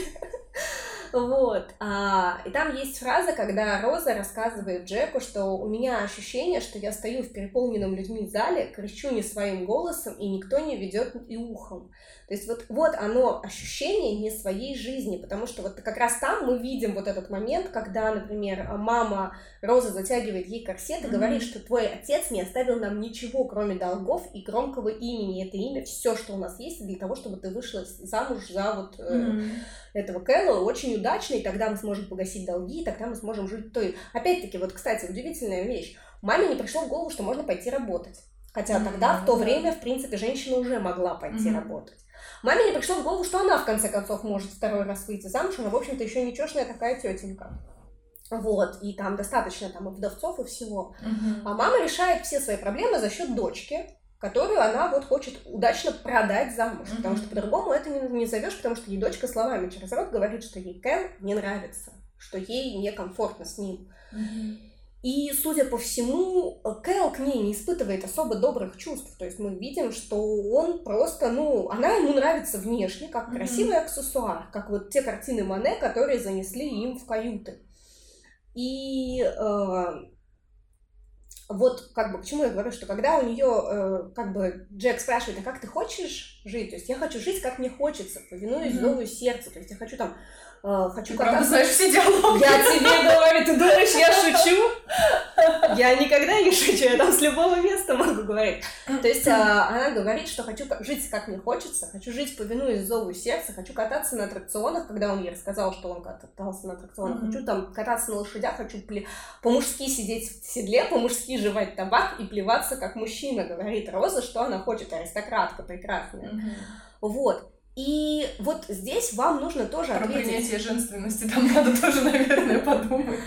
Вот. А, и там есть фраза, когда Роза рассказывает Джеку, что у меня ощущение, что я стою в переполненном людьми зале, кричу не своим голосом, и никто не ведет и ухом. То есть вот, вот оно, ощущение не своей жизни, потому что вот как раз там мы видим вот этот момент, когда, например, мама Роза затягивает ей корсет и mm-hmm. говорит, что твой отец не оставил нам ничего, кроме долгов и громкого имени. Это имя все, что у нас есть для того, чтобы ты вышла замуж за вот mm-hmm. э, этого Кэлла, очень удачно, и тогда мы сможем погасить долги, и тогда мы сможем жить той. Опять-таки, вот, кстати, удивительная вещь. Маме не пришло в голову, что можно пойти работать. Хотя mm-hmm. тогда, в то время, в принципе, женщина уже могла пойти mm-hmm. работать. Маме не пришло в голову, что она, в конце концов, может второй раз выйти замуж. Она, в общем-то, еще ничешная такая тетенька. Вот, и там достаточно там и вдовцов, и всего. Uh-huh. А мама решает все свои проблемы за счет дочки, которую она вот хочет удачно продать замуж. Uh-huh. Потому что по-другому это не, не зовешь, потому что ей дочка словами через рот говорит, что ей Кэл не нравится, что ей некомфортно с ним. Uh-huh. И, судя по всему, Кэл к ней не испытывает особо добрых чувств. То есть мы видим, что он просто, ну, она ему нравится внешне, как mm-hmm. красивый аксессуар, как вот те картины Мане, которые занесли им в каюты. И э, вот как бы к чему я говорю, что когда у нее э, как бы Джек спрашивает, а как ты хочешь жить? То есть я хочу жить, как мне хочется, повинуясь mm-hmm. зову сердца. То есть я хочу там э, хочу ты правда знаешь все диалоги? Я тебе говорю, ты думаешь, я шучу? Я никогда не шучу, я там с любого места могу говорить. То есть э, она говорит, что хочу жить, как мне хочется, хочу жить, повинуясь зову сердца, хочу кататься на аттракционах, когда он ей рассказал, что он катался на аттракционах, mm-hmm. хочу там кататься на лошадях, хочу по-мужски сидеть в седле, по-мужски жевать табак и плеваться как мужчина, говорит Роза, что она хочет, аристократка прекрасная. Mm-hmm. Вот. И вот здесь вам нужно тоже Про ответить. принятие женственности там надо тоже, наверное, подумать.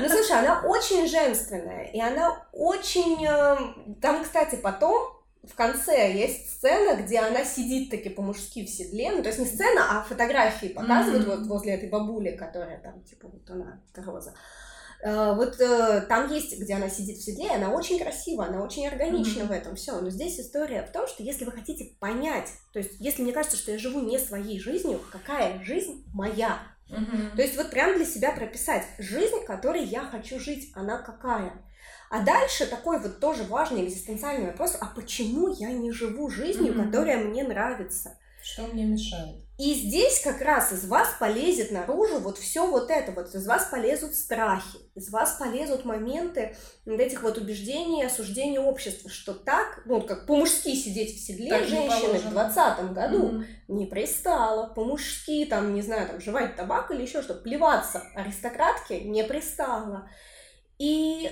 Ну, слушай, она очень женственная, и она очень... Э, там, кстати, потом в конце есть сцена, где она сидит таки по-мужски в седле. Ну, то есть не сцена, а фотографии показывают mm-hmm. вот возле этой бабули, которая там, типа, вот она, Роза. Вот э, там есть, где она сидит в седле, она очень красива, она очень органична mm-hmm. в этом все. Но здесь история в том, что если вы хотите понять, то есть если мне кажется, что я живу не своей жизнью, какая жизнь моя? Mm-hmm. То есть вот прям для себя прописать жизнь, которой я хочу жить, она какая? А дальше такой вот тоже важный экзистенциальный вопрос, а почему я не живу жизнью, mm-hmm. которая мне нравится? Что мне мешает? И здесь как раз из вас полезет наружу вот все вот это, вот из вас полезут страхи, из вас полезут моменты вот этих вот убеждений, осуждений общества, что так, ну как по-мужски сидеть в седле так женщины в двадцатом году mm-hmm. не пристало, по-мужски там, не знаю, там жевать табак или еще что, плеваться аристократке не пристало. И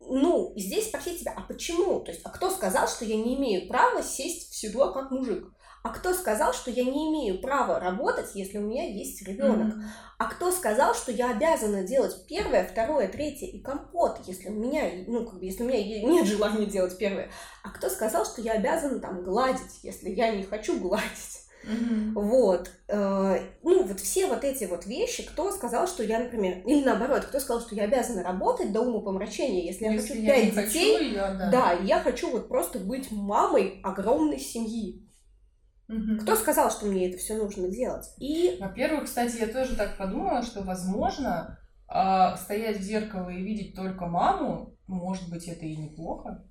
ну, здесь спросить себя, а почему? То есть, а кто сказал, что я не имею права сесть в седло как мужик? А кто сказал, что я не имею права работать, если у меня есть ребенок? Mm-hmm. А кто сказал, что я обязана делать первое, второе, третье и компот, если у меня, ну, как бы, если у меня нет желания делать первое? А кто сказал, что я обязана там гладить, если я не хочу гладить? Mm-hmm. Вот. Э, ну, вот все вот эти вот вещи, кто сказал, что я, например, или наоборот, кто сказал, что я обязана работать до ума помрачения, если, если я хочу пять детей, хочу ее, да. да, я хочу вот просто быть мамой огромной семьи. Кто сказал, что мне это все нужно делать? И... Во-первых, кстати, я тоже так подумала, что, возможно, э, стоять в зеркало и видеть только маму, может быть, это и неплохо.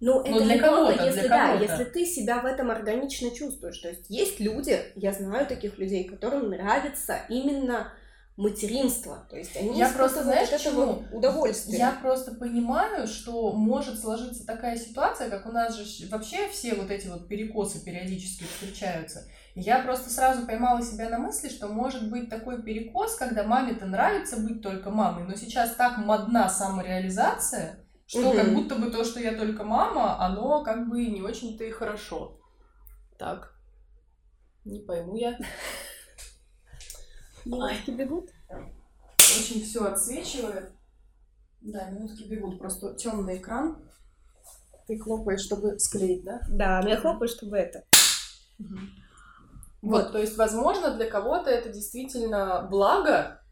Ну, это для кого-то, если, для да, если ты себя в этом органично чувствуешь. То есть есть люди, я знаю таких людей, которым нравится именно материнство. То есть они я просто, знаешь, от этого удовольствие. Я просто понимаю, что может сложиться такая ситуация, как у нас же вообще все вот эти вот перекосы периодически встречаются. Я просто сразу поймала себя на мысли, что может быть такой перекос, когда маме-то нравится быть только мамой, но сейчас так модна самореализация, что угу. как будто бы то, что я только мама, оно как бы не очень-то и хорошо. Так, не пойму я. Минутки бегут. Очень все отсвечивает. Да, минутки бегут. Просто темный экран. Ты хлопаешь, чтобы склеить, да? Да, но я хлопаю, чтобы это. Угу. Вот. вот, то есть, возможно, для кого-то это действительно благо,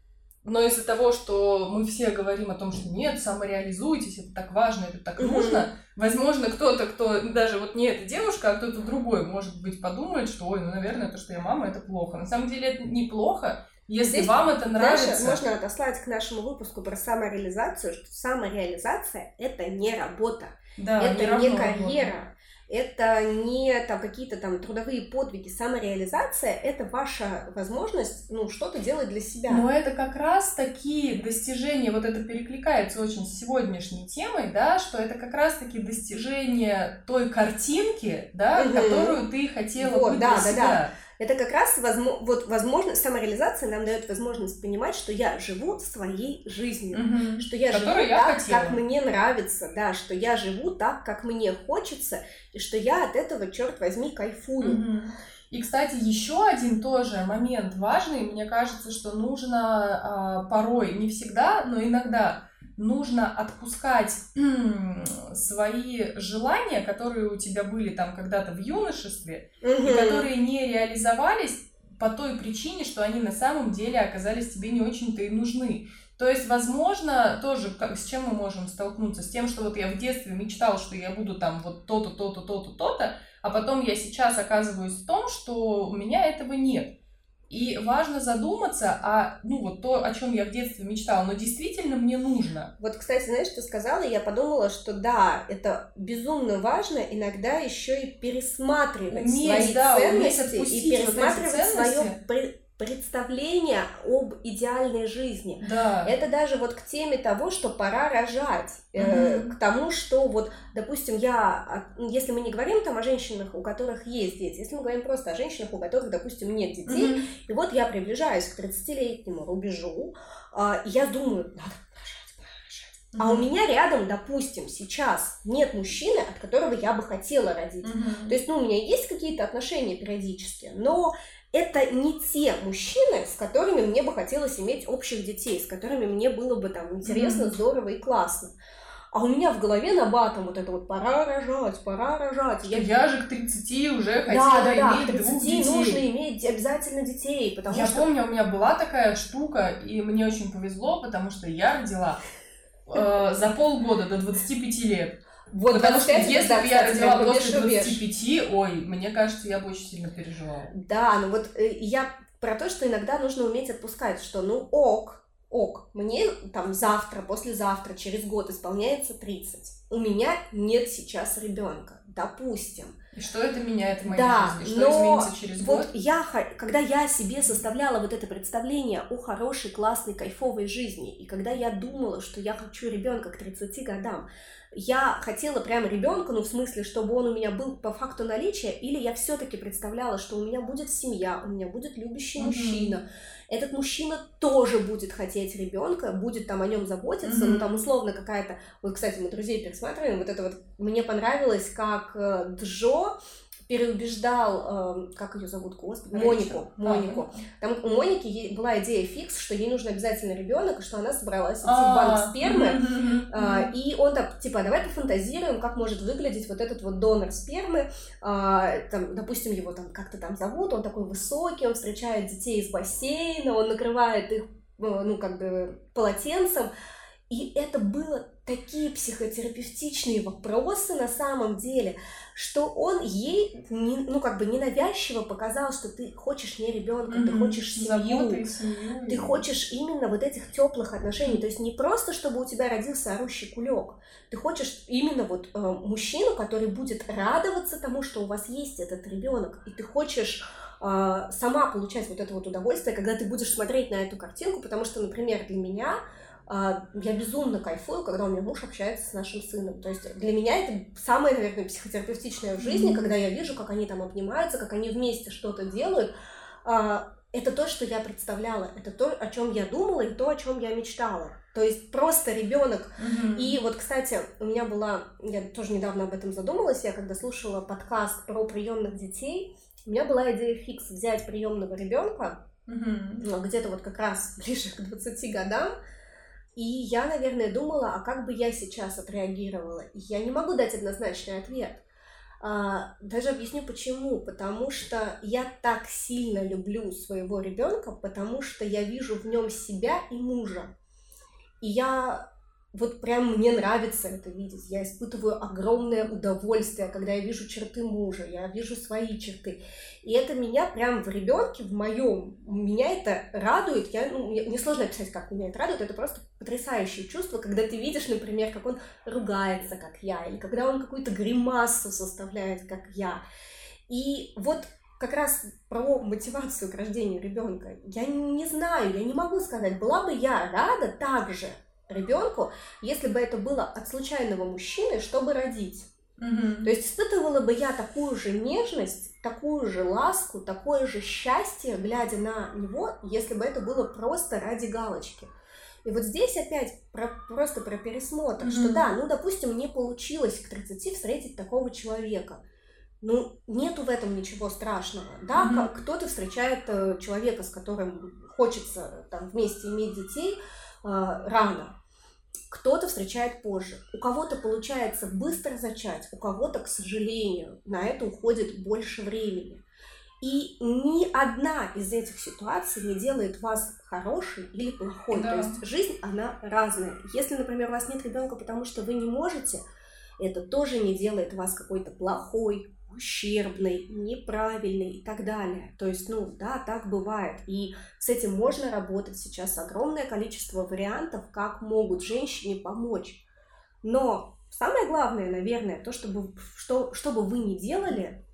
но из-за того, что мы все говорим о том, что нет, самореализуйтесь, это так важно, это так нужно, возможно, кто-то, кто даже вот не эта девушка, а кто-то другой, может быть, подумает, что, ой, ну, наверное, то, что я мама, это плохо. На самом деле это неплохо, если Здесь вам это нравится... Дальше можно отослать к нашему выпуску про самореализацию, что самореализация — это не работа, да, это не, не карьера, работа. это не там, какие-то там трудовые подвиги. Самореализация — это ваша возможность ну, что-то делать для себя. Но это как раз такие достижения, вот это перекликается очень с сегодняшней темой, да, что это как раз таки достижение той картинки, да, угу. которую ты хотела вот, быть да, для да, себя. Да это как раз возможно, вот возможность самореализация нам дает возможность понимать, что я живу своей жизнью, угу. что я живу я так, хотела. как мне нравится, да, что я живу так, как мне хочется, и что я от этого, черт возьми, кайфую. Угу. И, кстати, еще один тоже момент важный, мне кажется, что нужно э, порой, не всегда, но иногда нужно отпускать свои желания, которые у тебя были там когда-то в юношестве, угу. и которые не реализовались по той причине, что они на самом деле оказались тебе не очень-то и нужны. То есть, возможно, тоже как, с чем мы можем столкнуться? С тем, что вот я в детстве мечтал, что я буду там вот то-то, то-то, то-то, то-то, а потом я сейчас оказываюсь в том, что у меня этого нет. И важно задуматься, а ну вот то, о чем я в детстве мечтала, но действительно мне нужно. Вот, кстати, знаешь, что сказала, я подумала, что да, это безумно важно иногда еще и пересматривать уметь, свои да, ценности и пересматривать вот свое представление об идеальной жизни. Да. Это даже вот к теме того, что пора рожать, э, к тому, что вот, допустим, я, если мы не говорим там о женщинах, у которых есть дети, если мы говорим просто о женщинах, у которых, допустим, нет детей, mm и вот я приближаюсь к 30-летнему рубежу, э, я думаю, надо Mm-hmm. А у меня рядом, допустим, сейчас нет мужчины, от которого я бы хотела родить. Mm-hmm. То есть, ну, у меня есть какие-то отношения периодически, но это не те мужчины, с которыми мне бы хотелось иметь общих детей, с которыми мне было бы там интересно, mm-hmm. здорово и классно. А у меня в голове на батом вот это вот пора рожать, пора рожать. Я, я же к 30 уже хотела да, да, да, иметь к 30 детей. нужно иметь обязательно детей, потому я что... Я помню, у меня была такая штука, и мне очень повезло, потому что я родила э, за полгода до 25 лет. Вот, Потому что если бы я родила после 25, ой, мне кажется, я бы очень сильно переживала. Да, ну вот э, я про то, что иногда нужно уметь отпускать, что ну ок, ок, мне там завтра, послезавтра, через год исполняется 30. У меня нет сейчас ребенка, допустим. И что это меняет в моей да, жизни? Что но изменится через вот год? Я, когда я себе составляла вот это представление о хорошей, классной, кайфовой жизни, и когда я думала, что я хочу ребенка к 30 годам, я хотела прямо ребенка, ну в смысле, чтобы он у меня был по факту наличия, или я все-таки представляла, что у меня будет семья, у меня будет любящий mm-hmm. мужчина. Этот мужчина тоже будет хотеть ребенка, будет там о нем заботиться, mm-hmm. ну там условно какая-то. Вот, кстати, мы друзей пересматриваем, вот это вот мне понравилось, как э, Джо переубеждал, э, как ее зовут, господи, Монику, Монику. Там у Моники была идея фикс, что ей нужен обязательно ребенок, и что она собралась идти в банк а, спермы, э, и он так, типа, давай пофантазируем, как может выглядеть вот этот вот донор спермы, э, там, допустим, его там как-то там зовут, он такой высокий, он встречает детей из бассейна, он накрывает их, ну, как бы полотенцем, и это было такие психотерапевтичные вопросы на самом деле, что он ей, не, ну как бы ненавязчиво показал, что ты хочешь не ребенка, mm-hmm. ты хочешь семью, семью, ты хочешь именно вот этих теплых отношений, то есть не просто, чтобы у тебя родился орущий кулек, ты хочешь именно вот э, мужчину, который будет радоваться тому, что у вас есть этот ребенок, и ты хочешь э, сама получать вот это вот удовольствие, когда ты будешь смотреть на эту картинку, потому что, например, для меня я безумно кайфую, когда у меня муж общается с нашим сыном. То есть для меня это самое, наверное, психотерапевтичное в жизни, mm-hmm. когда я вижу, как они там обнимаются, как они вместе что-то делают. А, это то, что я представляла, это то, о чем я думала и то, о чем я мечтала. То есть просто ребенок. Mm-hmm. И вот, кстати, у меня была, я тоже недавно об этом задумалась, я когда слушала подкаст про приемных детей, у меня была идея фикс взять приемного ребенка, mm-hmm. где-то вот как раз ближе к 20 годам, и я, наверное, думала, а как бы я сейчас отреагировала? И я не могу дать однозначный ответ. А, даже объясню почему. Потому что я так сильно люблю своего ребенка, потому что я вижу в нем себя и мужа. И я вот прям мне нравится это видеть. Я испытываю огромное удовольствие, когда я вижу черты мужа, я вижу свои черты. И это меня прям в ребенке, в моем, меня это радует. Я, ну, мне, сложно описать, как меня это радует. Это просто потрясающее чувство, когда ты видишь, например, как он ругается, как я, или когда он какую-то гримасу составляет, как я. И вот как раз про мотивацию к рождению ребенка. Я не знаю, я не могу сказать, была бы я рада также ребенку, если бы это было от случайного мужчины, чтобы родить. Угу. То есть испытывала бы я такую же нежность, такую же ласку, такое же счастье, глядя на него, если бы это было просто ради галочки. И вот здесь опять про, просто про пересмотр, mm что да, ну, допустим, не получилось к 30 встретить такого человека. Ну, нету в этом ничего страшного. Да, mm кто-то встречает э, человека, с которым хочется там вместе иметь детей, э, рано кто-то встречает позже. У кого-то получается быстро зачать, у кого-то, к сожалению, на это уходит больше времени. И ни одна из этих ситуаций не делает вас хорошей или плохой. Да. То есть жизнь, она разная. Если, например, у вас нет ребенка, потому что вы не можете, это тоже не делает вас какой-то плохой, ущербный, неправильный и так далее. То есть, ну да, так бывает. И с этим можно работать сейчас огромное количество вариантов, как могут женщине помочь. Но самое главное, наверное, то, чтобы, что, что бы вы ни делали,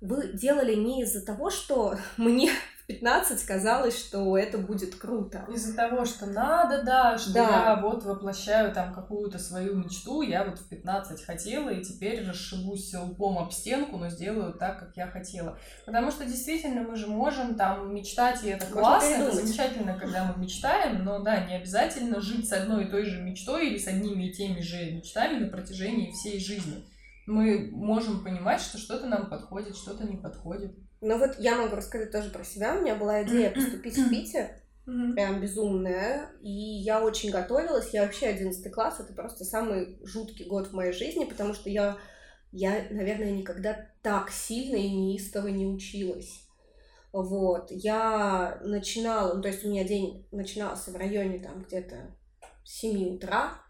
вы делали не из-за того, что мне 15 казалось, что это будет круто. Из-за того, что надо, да, что да. я вот воплощаю там какую-то свою мечту, я вот в 15 хотела, и теперь расшибусь лбом об стенку, но сделаю так, как я хотела. Потому что действительно мы же можем там мечтать, и это Можно классно, это замечательно, когда мы мечтаем, но да, не обязательно жить с одной и той же мечтой или с одними и теми же мечтами на протяжении всей жизни. Мы можем понимать, что что-то нам подходит, что-то не подходит. Но вот я могу рассказать тоже про себя. У меня была идея поступить в Питер. Прям безумная. И я очень готовилась. Я вообще 11 класс. Это просто самый жуткий год в моей жизни, потому что я, я наверное, никогда так сильно и неистово не училась. Вот. Я начинала, ну, то есть у меня день начинался в районе там где-то 7 утра.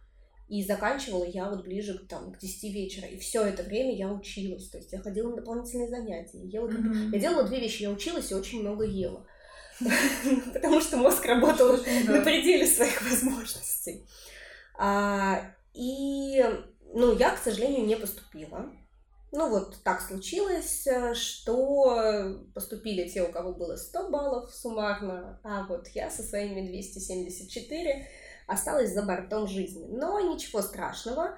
И заканчивала я вот ближе к, там, к 10 вечера. И все это время я училась. То есть я ходила на дополнительные занятия. Ела... Mm-hmm. Я делала две вещи. Я училась и очень много ела. Потому что мозг работал на пределе своих возможностей. А, и, ну, я, к сожалению, не поступила. Ну, вот так случилось, что поступили те, у кого было 100 баллов суммарно, а вот я со своими 274 осталась за бортом жизни. Но ничего страшного.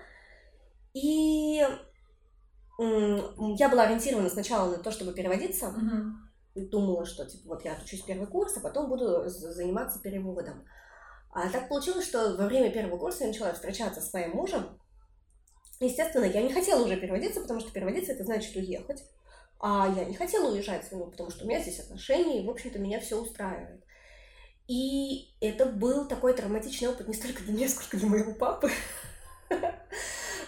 И я была ориентирована сначала на то, чтобы переводиться. Угу. Думала, что типа вот я отучусь первый курс, а потом буду заниматься переводом. А так получилось, что во время первого курса я начала встречаться с своим мужем. Естественно, я не хотела уже переводиться, потому что переводиться это значит уехать. А я не хотела уезжать, ну, потому что у меня здесь отношения, и, в общем-то, меня все устраивает. И это был такой травматичный опыт не столько для меня, сколько для моего папы.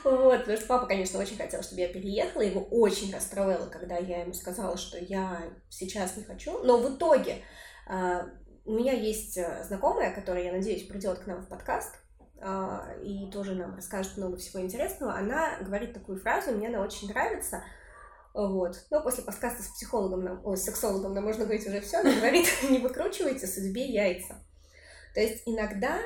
Вот, потому что папа, конечно, очень хотел, чтобы я переехала, его очень расстроило, когда я ему сказала, что я сейчас не хочу. Но в итоге э, у меня есть э, знакомая, которая, я надеюсь, придет к нам в подкаст э, и тоже нам расскажет много всего интересного. Она говорит такую фразу, мне она очень нравится – вот. Но после подкаста с психологом, нам, ой, с сексологом нам можно говорить уже все, но говорит, не выкручивайте судьбе яйца. То есть иногда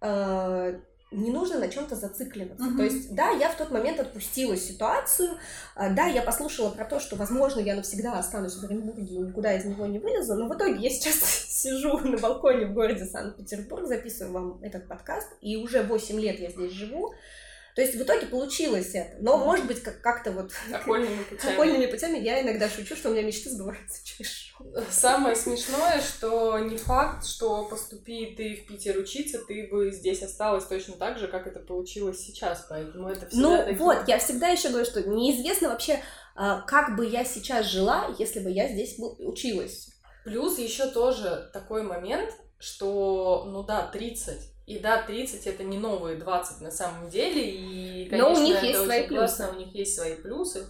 э, не нужно на чем-то зацикливаться. Uh-huh. То есть, да, я в тот момент отпустила ситуацию, э, да, я послушала про то, что, возможно, я навсегда останусь в Оренбурге и никуда из него не вылезу, но в итоге я сейчас сижу на балконе в городе Санкт-Петербург, записываю вам этот подкаст, и уже 8 лет я здесь живу, то есть в итоге получилось это. Но, может быть, как- как-то вот... Окольными путями. Окольными путями я иногда шучу, что у меня мечты сбываются через шоу. Самое смешное, что не факт, что поступи ты в Питер учиться, ты бы здесь осталась точно так же, как это получилось сейчас. Поэтому это всегда Ну такие... вот, я всегда еще говорю, что неизвестно вообще, а, как бы я сейчас жила, если бы я здесь училась. Плюс еще тоже такой момент, что, ну да, 30 и да, 30 это не новые 20 на самом деле, и, конечно, но у них это есть свои плюсы. у них есть свои плюсы,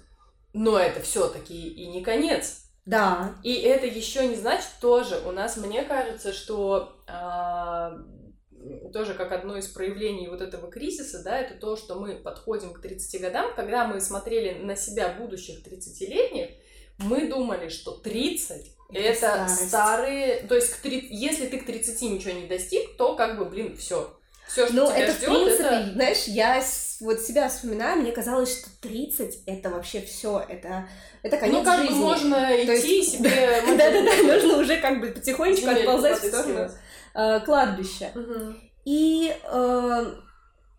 но это все-таки и не конец. Да. И это еще не значит тоже, у нас, мне кажется, что а, тоже как одно из проявлений вот этого кризиса, да, это то, что мы подходим к 30 годам, когда мы смотрели на себя будущих 30-летних, мы думали, что 30 это, старые, то есть к 30, если ты к 30 ничего не достиг, то как бы, блин, все. Все, что ну, тебя это, ждет, в принципе, это... знаешь, я вот себя вспоминаю, мне казалось, что 30 это вообще все, это, это конец ну, как жизни. бы можно то идти есть, себе... Да-да-да, нужно уже как бы потихонечку отползать в сторону э, кладбища. И э,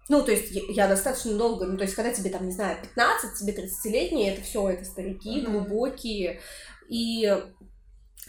ну, то есть я достаточно долго, ну, то есть когда тебе там, не знаю, 15, тебе 30-летние, это все, это старики, глубокие, и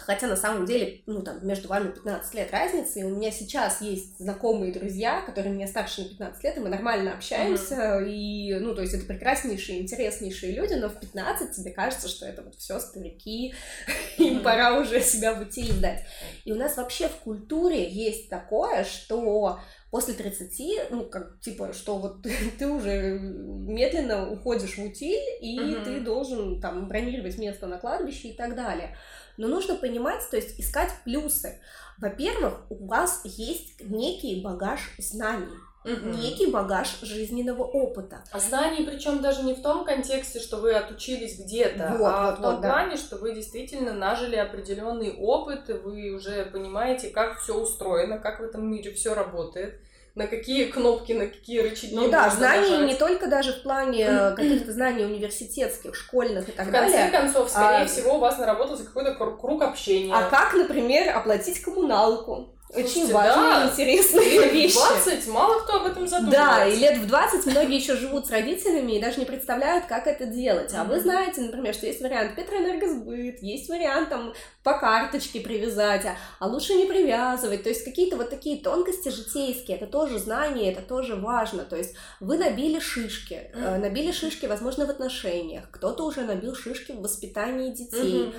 Хотя на самом деле, ну там, между вами 15 лет разницы, и у меня сейчас есть знакомые друзья, которые мне старше на 15 лет, и мы нормально общаемся, mm-hmm. и, ну, то есть это прекраснейшие, интереснейшие люди, но в 15 тебе кажется, что это вот все старики, mm-hmm. им пора уже себя в утиль сдать. И у нас вообще в культуре есть такое, что после 30, ну, как, типа, что вот ты, ты уже медленно уходишь в утиль, и mm-hmm. ты должен там бронировать место на кладбище и так далее. Но нужно понимать, то есть искать плюсы. Во-первых, у вас есть некий багаж знаний. угу. некий багаж жизненного опыта. А знаний, причем даже не в том контексте, что вы отучились где-то, вот, а вот, в том вот, плане, да. что вы действительно нажили определенный опыт, и вы уже понимаете, как все устроено, как в этом мире все работает на какие кнопки, на какие рычаги. Ну да, знания нажать. не только даже в плане э, каких-то знаний университетских, школьных и так далее. В конце концов, скорее а... всего, у вас наработался какой-то круг общения. А как, например, оплатить коммуналку? Очень Слушайте, важные, да, интересные вещи. 20, мало кто об этом задумывается. Да, и лет в 20 многие еще живут с родителями и даже не представляют, как это делать. А вы знаете, например, что есть вариант Петроэнергосбыт, есть вариант там по карточке привязать, а, а лучше не привязывать. То есть какие-то вот такие тонкости житейские, это тоже знание, это тоже важно. То есть вы набили шишки, э, набили шишки, возможно, в отношениях, кто-то уже набил шишки в воспитании детей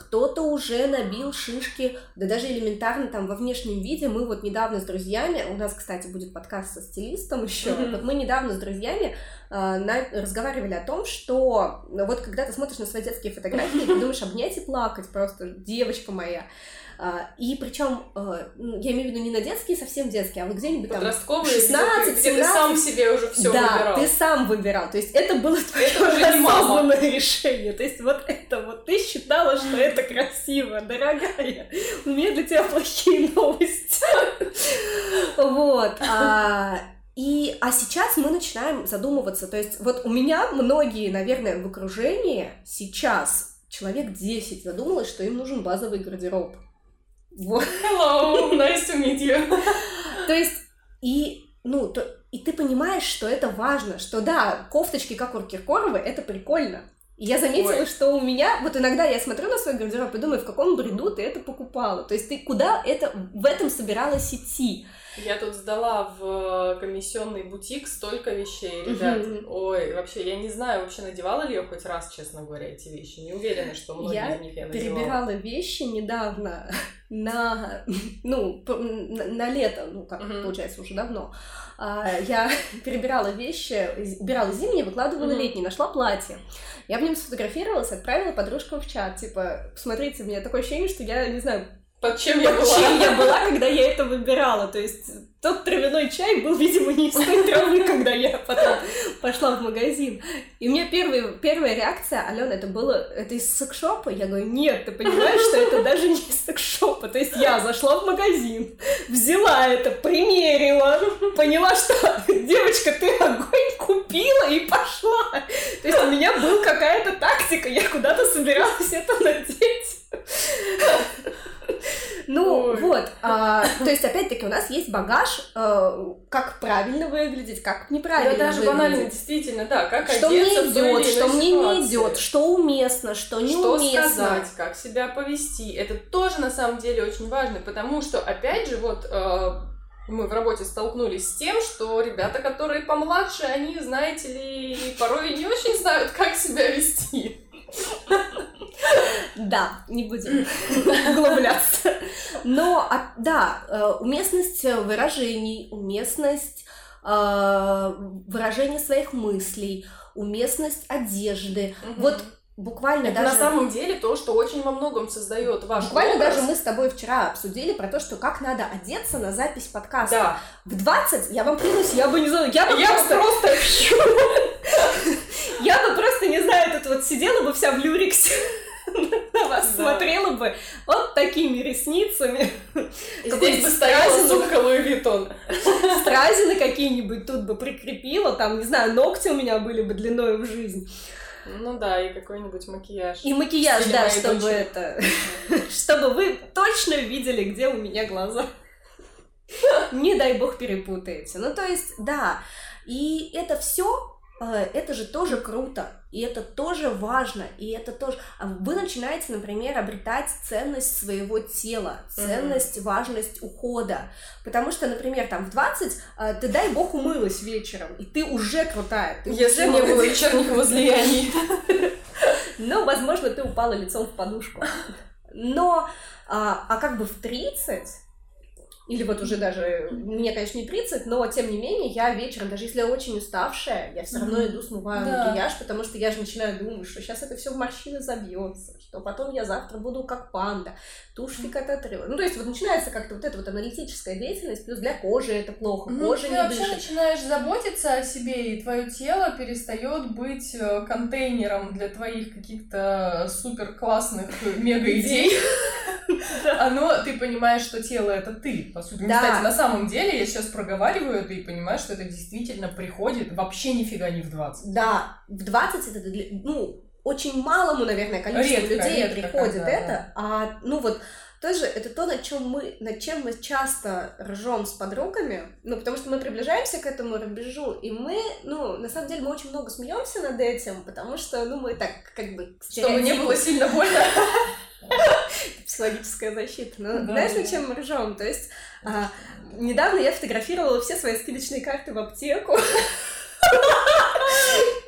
кто-то уже набил шишки, да даже элементарно там во внешнем виде. Мы вот недавно с друзьями, у нас, кстати, будет подкаст со стилистом еще, mm-hmm. вот мы недавно с друзьями э, на, разговаривали о том, что вот когда ты смотришь на свои детские фотографии, ты думаешь обнять и плакать просто, девочка моя. А, и причем, а, ну, я имею в виду не на детские, совсем детские, а вот где-нибудь там 16, где 17. ты сам себе уже все да, выбирал. ты сам выбирал. То есть это было твое осознанное решение. То есть вот это вот ты считала, что это красиво, дорогая. У меня для тебя плохие новости. Вот. А, и, а сейчас мы начинаем задумываться. То есть вот у меня многие, наверное, в окружении сейчас человек 10 задумалось, что им нужен базовый гардероб. Вот. Hello, nice to meet you. То есть, и, ну, то, и ты понимаешь, что это важно, что да, кофточки, как у Киркоровой, это прикольно. И я заметила, Ой. что у меня, вот иногда я смотрю на свой гардероб и думаю, в каком бреду ты это покупала. То есть ты куда это, в этом собиралась идти. Я тут сдала в комиссионный бутик столько вещей, ребят. Ой, вообще, я не знаю, вообще надевала ли я хоть раз, честно говоря, эти вещи. Не уверена, что многие я из них я надевала. Я перебирала вещи недавно на, ну, на, на лето, ну, как uh-huh. получается, уже давно. А, я перебирала вещи, убирала зимние, выкладывала uh-huh. летние, нашла платье. Я в нем сфотографировалась, отправила подружкам в чат, типа, посмотрите, у меня такое ощущение, что я, не знаю, под чем я была? чем я была, когда я это выбирала. То есть тот травяной чай был, видимо, не из той травы, когда я потом пошла в магазин. И у меня первая, первая реакция, Алена, это было, это из секшопа? Я говорю, нет, ты понимаешь, что это даже не из секшопа. То есть я зашла в магазин, взяла это, примерила, поняла, что девочка, ты огонь купила и пошла. То есть у меня была какая-то тактика, я куда-то собиралась это надеть. Ну, Ой. вот, а, то есть, опять-таки, у нас есть багаж, а, как правильно выглядеть, как неправильно Да, даже банально, действительно, да, как что одеться мне идет, что мне не идет, что уместно, что неуместно. Что сказать, как себя повести, это тоже, на самом деле, очень важно, потому что, опять же, вот... А, мы в работе столкнулись с тем, что ребята, которые помладше, они, знаете ли, порой не очень знают, как себя вести. Да, не будем углубляться. Но, а, да, э, уместность выражений, уместность э, выражения своих мыслей, уместность одежды. Вот буквально это даже... на самом деле то, что очень во многом создает ваш Буквально образ. даже мы с тобой вчера обсудили про то, что как надо одеться на запись подкаста. Да. В 20, я вам клянусь, я бы не знаю, я бы я просто... просто... Я бы просто, не знаю, тут вот сидела бы вся в люриксе на вас да. смотрела бы вот такими ресницами. Здесь бы стояла сумка Луи Виттон. Стразины какие-нибудь тут бы прикрепила, там, не знаю, ногти у меня были бы длиной в жизнь. Ну да, и какой-нибудь макияж. И макияж, да, чтобы дочери. это... чтобы вы точно видели, где у меня глаза. Не дай бог перепутаете. Ну, то есть, да. И это все это же тоже круто, и это тоже важно, и это тоже... А вы начинаете, например, обретать ценность своего тела, ценность, mm-hmm. важность ухода, потому что, например, там в 20 э, ты, дай бог, умылась вечером, и ты уже крутая. Ты Если уже не было вечерних возлияний. Ну, возможно, ты упала лицом в подушку. Но, а, а как бы в 30 или вот уже даже, мне, конечно, не 30, но тем не менее, я вечером, даже если я очень уставшая, я все равно иду смываю да. макияж, потому что я же начинаю думать, что сейчас это все в морщины забьется, что потом я завтра буду как панда, тушь отрыва. Ну, то есть вот начинается как-то вот эта вот аналитическая деятельность, плюс для кожи это плохо, mm-hmm. кожа Ты не вообще дышит. начинаешь заботиться о себе, и твое тело перестает быть э, контейнером для твоих каких-то супер классных мега идей. Оно, ты понимаешь, что тело это ты, по сути. Кстати, на самом деле, я сейчас проговариваю это и понимаю, что это действительно приходит вообще нифига не в 20. Да, в 20 это, ну, очень малому, наверное, количеству редко, людей редко, приходит когда, это, да. а, ну вот, тоже это то, над чем мы, над чем мы часто ржем с подругами, ну, потому что мы приближаемся к этому рубежу, и мы, ну, на самом деле, мы очень много смеемся над этим, потому что, ну, мы так, как бы... Чтобы не было сильно больно. Психологическая защита. Ну, знаешь, над чем мы ржем? То есть, а, недавно я фотографировала все свои скидочные карты в аптеку.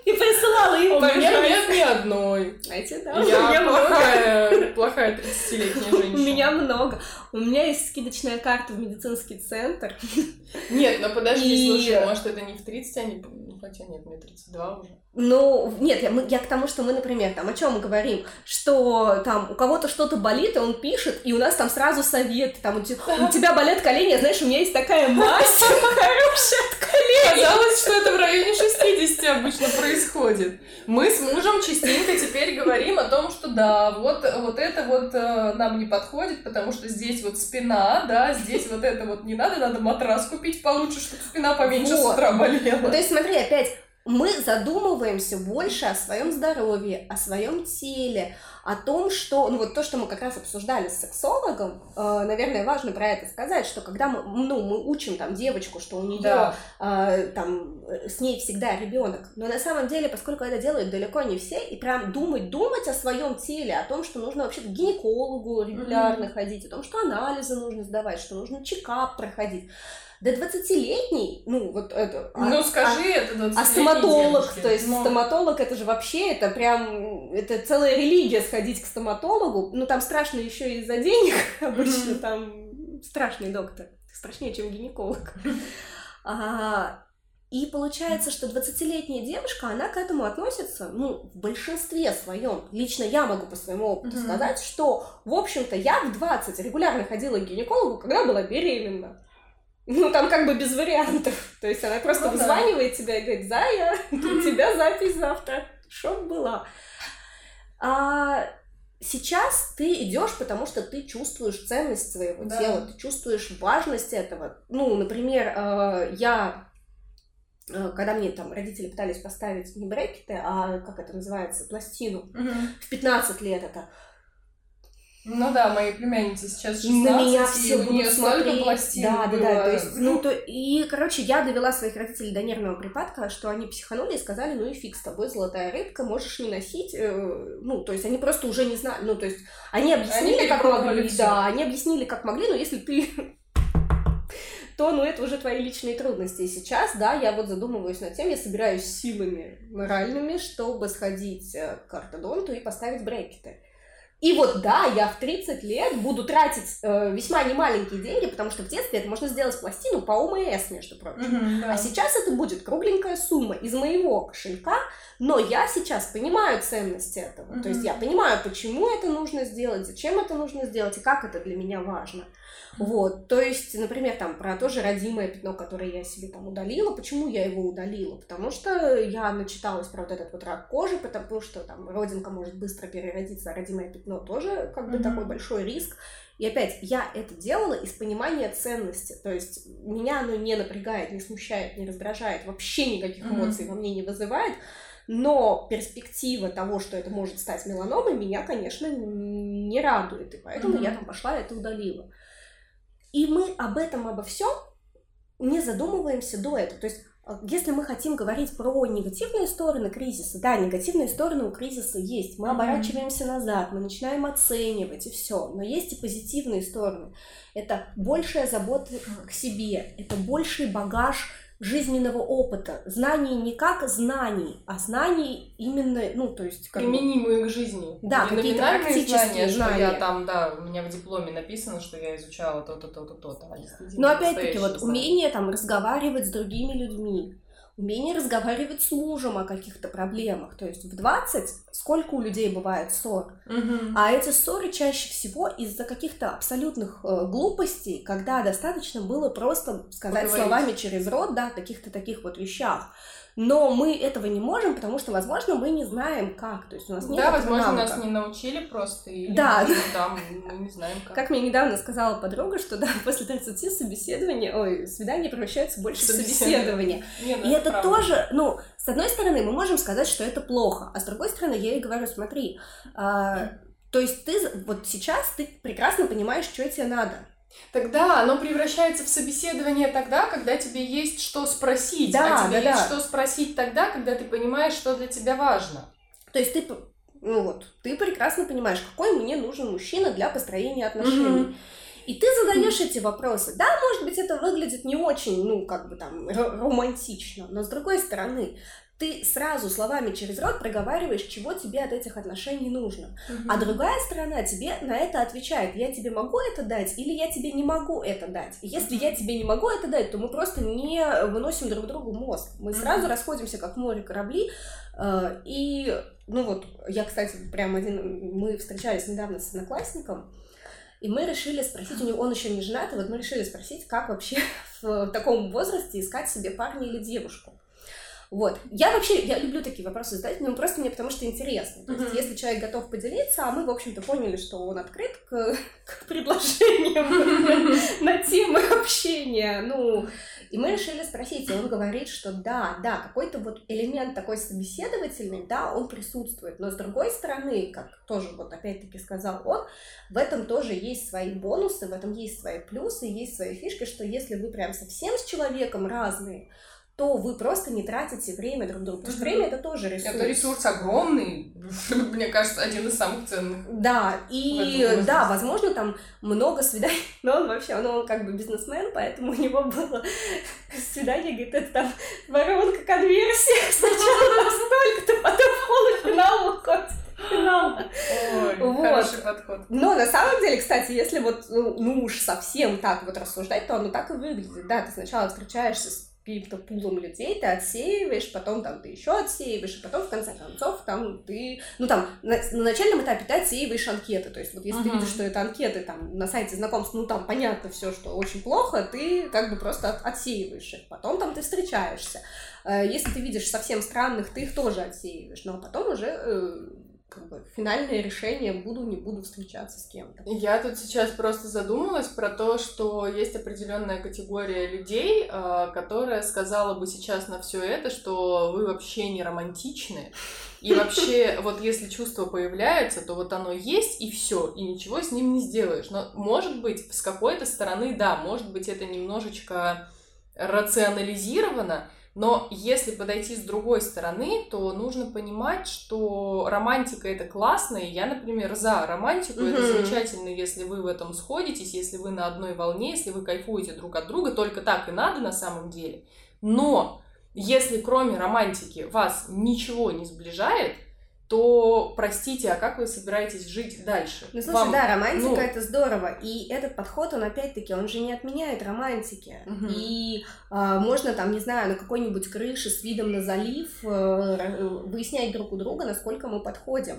И присылала им У меня нет ни одной. Знаете, да. Я плохая, плохая 30-летняя женщина. У меня много. У меня есть скидочная карта в медицинский центр. Нет, но подожди, слушай, может это не в 30, а не... Ну, хотя нет, мне 32 уже. Ну, нет, я, мы, я к тому, что мы, например, там, о чем мы говорим, что там у кого-то что-то болит, и он пишет, и у нас там сразу совет, там, у, у тебя болят колени, а знаешь, у меня есть такая мазь хорошая от колени. Казалось, что это в районе 60 обычно происходит. Мы с мужем частенько теперь говорим о том, что да, вот, вот это вот э, нам не подходит, потому что здесь вот спина, да, здесь вот это вот не надо, надо матрас купить получше, чтобы спина поменьше вот. с утра болела. То есть смотри, опять, мы задумываемся больше о своем здоровье, о своем теле, о том, что, ну вот то, что мы как раз обсуждали с сексологом, э, наверное, важно про это сказать, что когда мы, ну, мы учим там девочку, что у нее да. э, там с ней всегда ребенок, но на самом деле, поскольку это делают далеко не все, и прям думать, думать о своем теле, о том, что нужно вообще к гинекологу регулярно mm-hmm. ходить, о том, что анализы нужно сдавать, что нужно чекап проходить до 20-летней, ну, вот это... А, ну, скажи, а, это 20 А стоматолог, девушки, то есть но... стоматолог, это же вообще, это прям, это целая религия сходить к стоматологу. Ну, там страшно еще из-за денег, обычно там страшный доктор, страшнее, чем гинеколог. А, и получается, что 20-летняя девушка, она к этому относится, ну, в большинстве своем. Лично я могу по своему опыту mm-hmm. сказать, что, в общем-то, я в 20 регулярно ходила к гинекологу, когда была беременна. Ну, там как бы без вариантов. То есть она просто ну, вызванивает да. тебя и говорит, Зая, у тебя запись завтра, чтоб была. А сейчас ты идешь, потому что ты чувствуешь ценность своего да. тела, ты чувствуешь важность этого. Ну, например, э, я э, когда мне там родители пытались поставить не брекеты, а как это называется, пластину, угу. в 15 лет это, ну да, мои племянницы сейчас 16, на меня все и у нее столько пластин Да, да, да, то есть, ну, то, и, короче, я довела своих родителей до нервного припадка, что они психанули и сказали, ну и фиг с тобой, золотая рыбка, можешь не носить, э, ну, то есть, они просто уже не знали, ну, то есть, они объяснили, они как могли, все. да, они объяснили, как могли, но если ты то, ну, это уже твои личные трудности. И сейчас, да, я вот задумываюсь над тем, я собираюсь силами моральными, чтобы сходить э, к ортодонту и поставить брекеты. И вот да, я в 30 лет буду тратить э, весьма немаленькие деньги, потому что в детстве это можно сделать пластину по ОМС, между прочим. Mm-hmm, да. А сейчас это будет кругленькая сумма из моего кошелька, но я сейчас понимаю ценность этого. Mm-hmm. То есть я понимаю, почему это нужно сделать, зачем это нужно сделать и как это для меня важно. Вот, то есть, например, там про то же родимое пятно, которое я себе там удалила. Почему я его удалила? Потому что я начиталась про вот этот вот рак кожи, потому что там родинка может быстро переродиться, а родимое пятно тоже как бы mm-hmm. такой большой риск. И опять, я это делала из понимания ценности. То есть меня оно не напрягает, не смущает, не раздражает, вообще никаких эмоций mm-hmm. во мне не вызывает. Но перспектива того, что это может стать меланомой, меня, конечно, не радует. И поэтому mm-hmm. я там пошла и это удалила. И мы об этом, обо всем не задумываемся до этого. То есть, а, если мы хотим говорить про негативные стороны кризиса, да, негативные стороны у кризиса есть. Мы оборачиваемся назад, мы начинаем оценивать и все. Но есть и позитивные стороны. Это большая забота к себе, это больший багаж жизненного опыта. Знаний не как знаний, а знаний именно, ну, то есть... Как Применимые бы... к жизни. Да, какие-то практические знания, знания. Что я там, да, у меня в дипломе написано, что я изучала то-то, то-то, то-то. А Но опять-таки, вот знания. умение там разговаривать с другими людьми, умение разговаривать с мужем о каких-то проблемах. То есть в 20 сколько у людей бывает ссор? Угу. А эти ссоры чаще всего из-за каких-то абсолютных э, глупостей, когда достаточно было просто сказать Поговорить. словами через рот, да, каких-то таких вот вещах но мы этого не можем, потому что, возможно, мы не знаем как, то есть у нас нет Да, возможно, навыка. нас не научили просто, или да. там мы не знаем как. Как мне недавно сказала подруга, что да, после 30 собеседования, ой, свидания превращаются больше в собеседование. Не, ну, И это, это тоже, ну, с одной стороны, мы можем сказать, что это плохо, а с другой стороны, я ей говорю, смотри, а, то есть ты вот сейчас ты прекрасно понимаешь, что тебе надо. Тогда оно превращается в собеседование тогда, когда тебе есть что спросить. Да, а тебе да, есть да. что спросить тогда, когда ты понимаешь, что для тебя важно. То есть ты, ну вот, ты прекрасно понимаешь, какой мне нужен мужчина для построения отношений. Mm-hmm. И ты задаешь эти вопросы. Да, может быть, это выглядит не очень, ну, как бы там, романтично, но с другой стороны, ты сразу словами через рот проговариваешь, чего тебе от этих отношений нужно. Угу. А другая сторона тебе на это отвечает, я тебе могу это дать или я тебе не могу это дать. Если угу. я тебе не могу это дать, то мы просто не выносим друг другу мозг. Мы угу. сразу расходимся, как море корабли. Э, и, ну вот, я, кстати, прям один, мы встречались недавно с одноклассником, и мы решили спросить, у него он еще не женат, и вот мы решили спросить, как вообще в таком возрасте искать себе парня или девушку. Вот. Я вообще, я люблю такие вопросы задать, но просто мне потому что интересно. То есть, mm-hmm. если человек готов поделиться, а мы, в общем-то, поняли, что он открыт к, к предложениям на темы общения, ну, и мы решили спросить, и он говорит, что да, да, какой-то вот элемент такой собеседовательный, да, он присутствует, но с другой стороны, как тоже вот опять-таки сказал он, в этом тоже есть свои бонусы, в этом есть свои плюсы, есть свои фишки, что если вы прям совсем с человеком разные, то вы просто не тратите время друг друга. Потому что время это тоже ресурс. Это ресурс огромный, мне кажется, один из самых ценных. Да, и да, возможно, там много свиданий, но он вообще, он как бы бизнесмен, поэтому у него было свидание, говорит, это там воронка конверсия, сначала настолько-то, потом полуфинал выходит финал. Ой, вот. хороший подход. Но на самом деле, кстати, если вот, ну, ну уж совсем так вот рассуждать, то оно так и выглядит. Да, ты сначала встречаешься с каким-то пулом людей, ты отсеиваешь, потом там ты еще отсеиваешь, и потом в конце концов там ты, ну там на, на начальном этапе ты отсеиваешь анкеты, то есть вот если uh-huh. ты видишь, что это анкеты там на сайте знакомств, ну там понятно все, что очень плохо, ты как бы просто от, отсеиваешь их, потом там ты встречаешься, э, если ты видишь совсем странных, ты их тоже отсеиваешь, но потом уже э, как бы финальное решение, буду, не буду встречаться с кем-то. Я тут сейчас просто задумалась про то, что есть определенная категория людей, а, которая сказала бы сейчас на все это, что вы вообще не романтичны. И вообще, вот если чувство появляется, то вот оно есть, и все, и ничего с ним не сделаешь. Но, может быть, с какой-то стороны, да, может быть, это немножечко рационализировано, но если подойти с другой стороны, то нужно понимать, что романтика это классно, и я, например, за романтику. Mm-hmm. Это замечательно, если вы в этом сходитесь, если вы на одной волне, если вы кайфуете друг от друга, только так и надо на самом деле. Но если кроме романтики вас ничего не сближает, то, простите, а как вы собираетесь жить дальше? Ну, слушай, Вам, да, романтика ну... это здорово. И этот подход, он опять-таки, он же не отменяет романтики. Угу. И э, можно там, не знаю, на какой-нибудь крыше с видом на залив э, выяснять друг у друга, насколько мы подходим.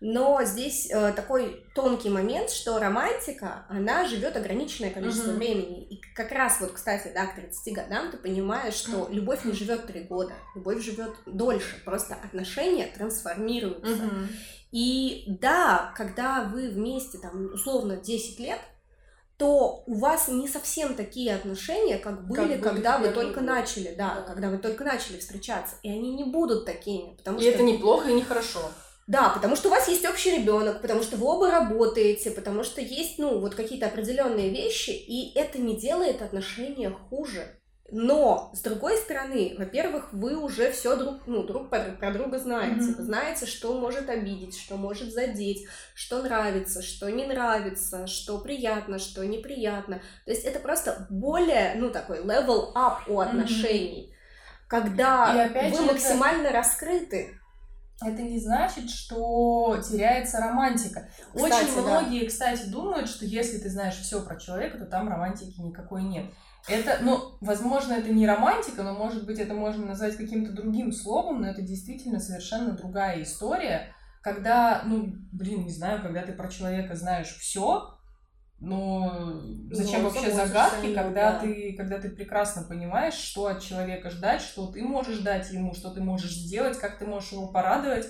Но здесь э, такой тонкий момент, что романтика, она живет ограниченное количество mm-hmm. времени. И как раз вот, кстати, да, к 30 годам ты понимаешь, что любовь не живет 3 года, любовь живет дольше, просто отношения трансформируются. Mm-hmm. И да, когда вы вместе, там, условно, 10 лет, то у вас не совсем такие отношения, как были, как когда вы только год. начали, да, да, когда вы только начали встречаться, и они не будут такими, потому и что это неплохо и нехорошо. Да, потому что у вас есть общий ребенок, потому что вы оба работаете, потому что есть, ну, вот какие-то определенные вещи, и это не делает отношения хуже. Но, с другой стороны, во-первых, вы уже все друг, ну, друг про друга знаете. Mm-hmm. Вы знаете, что может обидеть, что может задеть, что нравится, что не нравится, что приятно, что неприятно. То есть это просто более, ну, такой level up у отношений. Mm-hmm. Когда вы максимально это... раскрыты это не значит, что теряется романтика. Кстати, Очень многие, да. кстати, думают, что если ты знаешь все про человека, то там романтики никакой нет. Это, ну, возможно, это не романтика, но, может быть, это можно назвать каким-то другим словом, но это действительно совершенно другая история, когда, ну, блин, не знаю, когда ты про человека знаешь все, но зачем ну, вообще загадки, когда да. ты, когда ты прекрасно понимаешь, что от человека ждать, что ты можешь дать ему, что ты можешь сделать, как ты можешь его порадовать,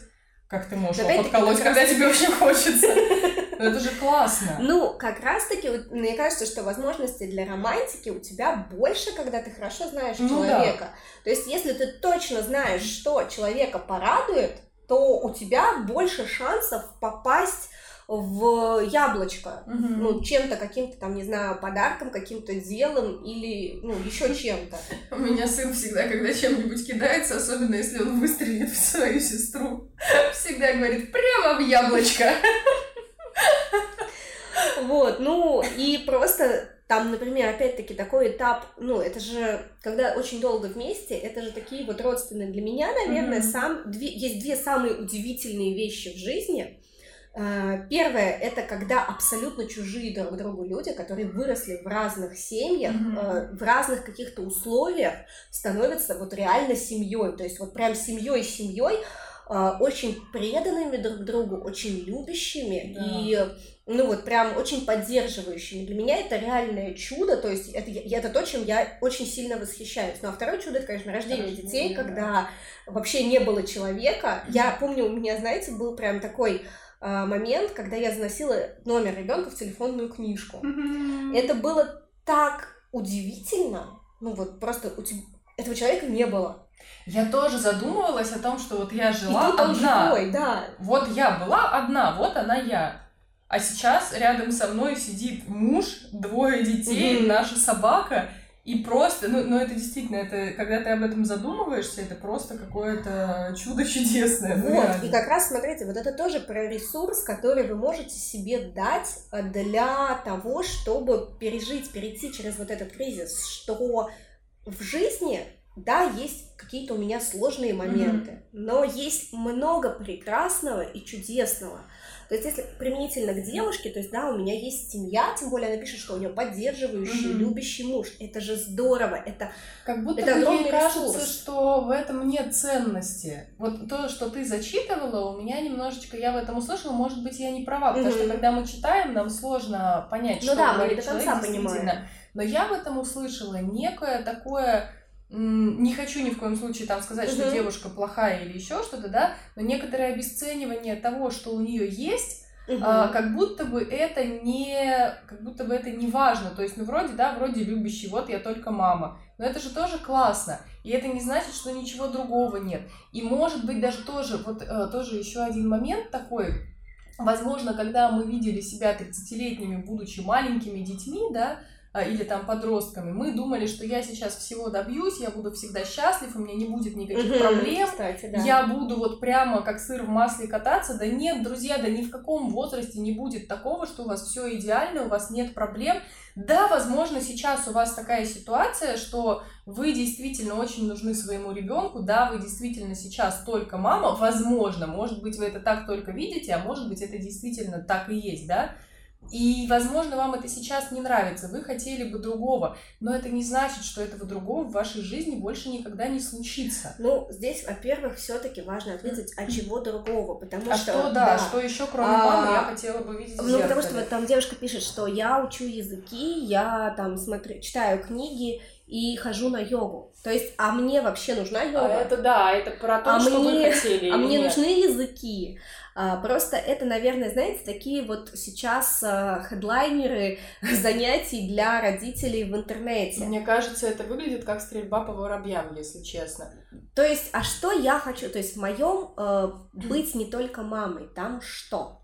как ты можешь его подколоть, когда тебе очень хочется. Это же классно. Ну, как раз-таки, мне кажется, что возможностей для романтики у тебя больше, когда ты хорошо знаешь ну, человека. Да. То есть, если ты точно знаешь, что человека порадует, то у тебя больше шансов попасть в яблочко, угу. ну, чем-то, каким-то там, не знаю, подарком, каким-то делом или, ну, еще чем-то. У меня сын всегда, когда чем-нибудь кидается, особенно если он выстрелит в свою сестру, всегда говорит, прямо в яблочко. Вот, ну, и просто там, например, опять-таки такой этап, ну, это же, когда очень долго вместе, это же такие вот родственные для меня, наверное, mm-hmm. сам, две, есть две самые удивительные вещи в жизни. А, первое это когда абсолютно чужие друг другу люди, которые выросли в разных семьях, mm-hmm. в разных каких-то условиях, становятся вот реально семьей. То есть вот прям семьей семьей, а, очень преданными друг другу, очень любящими да. и ну вот прям очень поддерживающими. Для меня это реальное чудо, то есть это, это то, чем я очень сильно восхищаюсь. Ну а второе чудо, это, конечно, рождение Рождение, детей, да. когда вообще не было человека. Я помню, у меня, знаете, был прям такой момент, когда я заносила номер ребенка в телефонную книжку. Mm-hmm. Это было так удивительно. Ну вот просто у тебя этого человека не было. Я тоже задумывалась о том, что вот я жила И одна. живой, да. Вот я была одна, вот она я. А сейчас рядом со мной сидит муж, двое детей, mm-hmm. наша собака, и просто, ну, ну это действительно, это, когда ты об этом задумываешься, это просто какое-то чудо чудесное. Ну, вот, и как раз, смотрите, вот это тоже про ресурс, который вы можете себе дать э, для того, чтобы пережить, перейти через вот этот кризис, что в жизни да, есть какие-то у меня сложные моменты, mm-hmm. но есть много прекрасного и чудесного. То есть, если применительно к девушке, то есть, да, у меня есть семья, тем более она пишет, что у нее поддерживающий, mm-hmm. любящий муж. Это же здорово, это Как будто это бы ей кажется, ресурс. что в этом нет ценности. Вот то, что ты зачитывала, у меня немножечко, я в этом услышала, может быть, я не права, потому mm-hmm. что когда мы читаем, нам сложно понять, ну, что да, мы до конца понимаем. Но я в этом услышала некое такое не хочу ни в коем случае там сказать, что девушка плохая или еще что-то, да, но некоторое обесценивание того, что у нее есть, угу. а, как будто бы это не, как будто бы это не важно, то есть, ну вроде, да, вроде любящий, вот я только мама, но это же тоже классно, и это не значит, что ничего другого нет, и может быть даже тоже, вот э, тоже еще один момент такой, возможно, когда мы видели себя 30-летними, будучи маленькими детьми, да, или там подростками, мы думали, что я сейчас всего добьюсь, я буду всегда счастлив, у меня не будет никаких проблем, Кстати, да. я буду вот прямо как сыр в масле кататься. Да нет, друзья, да ни в каком возрасте не будет такого, что у вас все идеально, у вас нет проблем. Да, возможно, сейчас у вас такая ситуация, что вы действительно очень нужны своему ребенку, да, вы действительно сейчас только мама, возможно, может быть, вы это так только видите, а может быть, это действительно так и есть, да, и, возможно, вам это сейчас не нравится, вы хотели бы другого, но это не значит, что этого другого в вашей жизни больше никогда не случится. Ну, здесь, во-первых, все-таки важно ответить, а чего другого, потому а что... что, да, да, что еще кроме а, мамы я хотела бы видеть Ну, потому что вот там девушка пишет, что я учу языки, я там смотрю, читаю книги, и хожу на йогу. То есть, а мне вообще нужна а йога? А это да, это про то, а что мне, вы хотели. А мне нет? нужны языки. А, просто это, наверное, знаете, такие вот сейчас а, хедлайнеры занятий для родителей в интернете. Мне кажется, это выглядит как стрельба по воробьям, если честно. То есть, а что я хочу? То есть, в моем э, быть не только мамой, там что?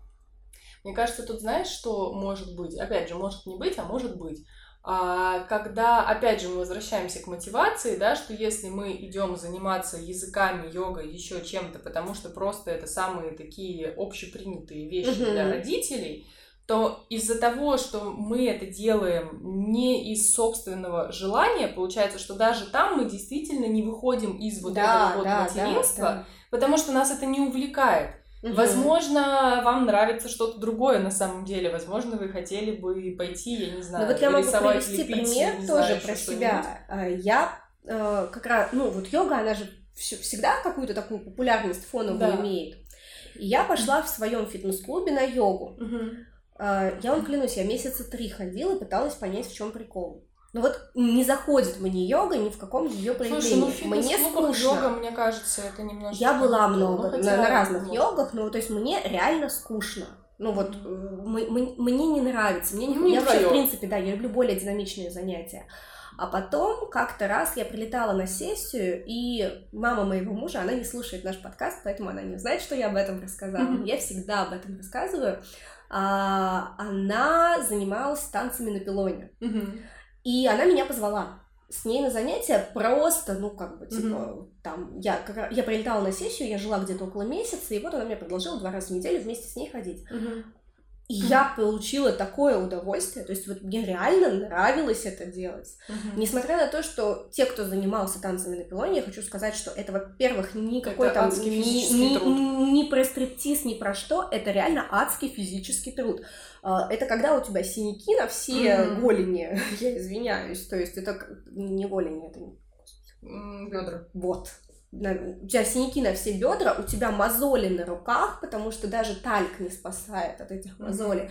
Мне кажется, тут знаешь, что может быть? Опять же, может не быть, а может быть когда, опять же, мы возвращаемся к мотивации, да, что если мы идем заниматься языками, йогой, еще чем-то, потому что просто это самые такие общепринятые вещи Мгм. для родителей, то из-за того, что мы это делаем не из собственного желания, получается, что даже там мы действительно не выходим из вот этого вот материнства, потому что нас это не увлекает. Мгм. Возможно, вам нравится что-то другое на самом деле. Возможно, вы хотели бы пойти, я не знаю, Ну вот я могу привести лепить, пример тоже знаю, про себя. А, Я э, как раз, ну вот йога, она же всегда какую-то такую популярность фоновую Да. имеет. И я пошла в своем фитнес-клубе на йогу. А, Я вам клянусь, я месяца три ходила и пыталась понять, в чем прикол. Но вот не заходит мне йога ни в каком ее проявлении. Слушай, ну в мне скучно. йога, мне кажется, это немножко... Я была ну, много на, на разных ну, йогах, но то есть мне реально скучно. Ну вот э, мы- мы- мне не нравится, мне не, Ну, не я вообще в принципе да, я люблю более динамичные занятия. А потом как-то раз я прилетала на сессию, и мама моего мужа, она не слушает наш подкаст, поэтому она не знает, что я об этом рассказала. Я всегда об этом рассказываю. А, она занималась танцами на пилоне. И она меня позвала с ней на занятия просто, ну, как бы, типа, Мгм. там, я, я прилетала на сессию, я жила где-то около месяца, и вот она мне предложила два раза в неделю вместе с ней ходить. Мгм. И я получила такое удовольствие, то есть вот мне реально нравилось это делать. Мгм. Несмотря на то, что те, кто занимался танцами на пилоне, я хочу сказать, что это, во-первых, никакой Это там адский ни, физический ни- труд. ни про стриптиз, ни про что, это реально адский физический труд. А, Это когда у тебя синяки на все Мгм. голени, я извиняюсь, то есть это не голени, это Бедра. вот. На- у тебя синяки на все бедра, у тебя мозоли на руках, потому что даже тальк не спасает от этих мозолей.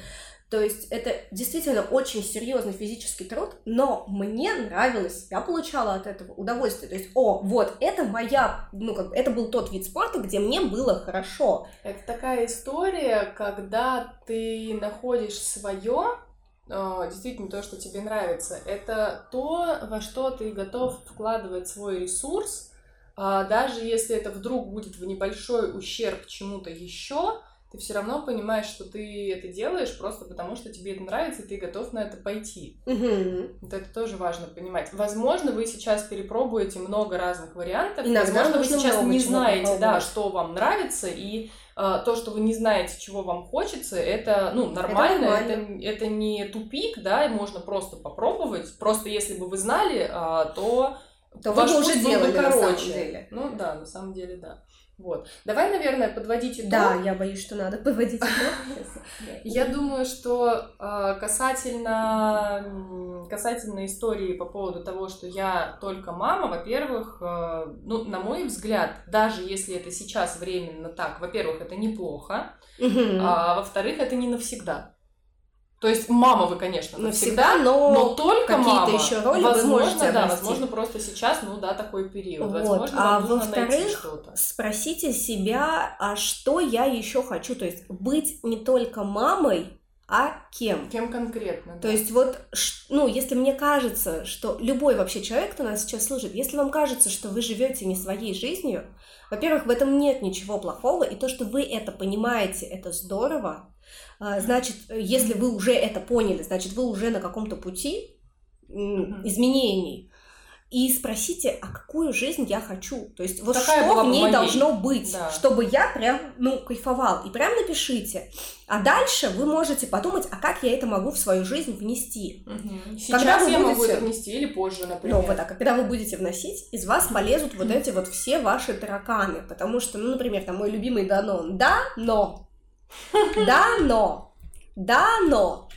То есть это действительно очень серьезный физический труд, но мне нравилось, я получала от этого удовольствие. То есть, о, вот, это моя, ну, как это был тот вид спорта, где мне было хорошо. Это такая история, когда ты находишь свое, действительно то, что тебе нравится. Это то, во что ты готов вкладывать свой ресурс, а, даже если это вдруг будет в небольшой ущерб чему-то еще, ты все равно понимаешь, что ты это делаешь просто потому, что тебе это нравится, и ты готов на это пойти. Мгм. Вот это тоже важно понимать. Возможно, вы сейчас перепробуете много разных вариантов. Иногда Возможно, вы сейчас не знаете, да, что вам нравится, и а, то, что вы не знаете, чего вам хочется, это ну нормально, это, нормально. это не тупик, да, и можно просто попробовать. Просто если бы вы знали, а, то То вы ваш бы уже был бы делали на самом короче. деле. Ну да, на самом деле да. Вот. Давай, наверное, подводить итог. Да, я боюсь, что надо поводить итог. Я думаю, что э, касательно, касательно истории по поводу того, что я только мама, во-первых, э, ну, на мой взгляд, даже если это сейчас временно так, во-первых, это неплохо, а во-вторых, это не навсегда. То есть мама вы, конечно, навсегда, Навсегда, но но только какие-то мама. еще роли возможно, да, возможно, просто сейчас, ну да, такой период. Вот. Возможно, А во-вторых. Спросите себя, а что я еще хочу? То есть быть не только мамой, а кем? Кем конкретно? То есть вот, ну, если мне кажется, что любой вообще человек, кто нас сейчас слушает, если вам кажется, что вы живете не своей жизнью, во-первых, в этом нет ничего плохого, и то, что вы это понимаете, это здорово. А, Значит, если вы уже это поняли, значит, вы уже на каком-то пути изменений. И спросите, а какую жизнь я хочу? То есть вот Такая что в ней моей. должно быть, Да. чтобы я прям, ну, кайфовал. И прям напишите. А дальше вы можете подумать, а как я это могу в свою жизнь внести? Когда Сейчас вы я могу будете- это внести или позже, например. Ну, вот так. А когда вы будете вносить, из вас полезут вот эти вот все ваши тараканы. Потому что, ну, например, там мой любимый Данон. Да, но. Да, но. Да, но.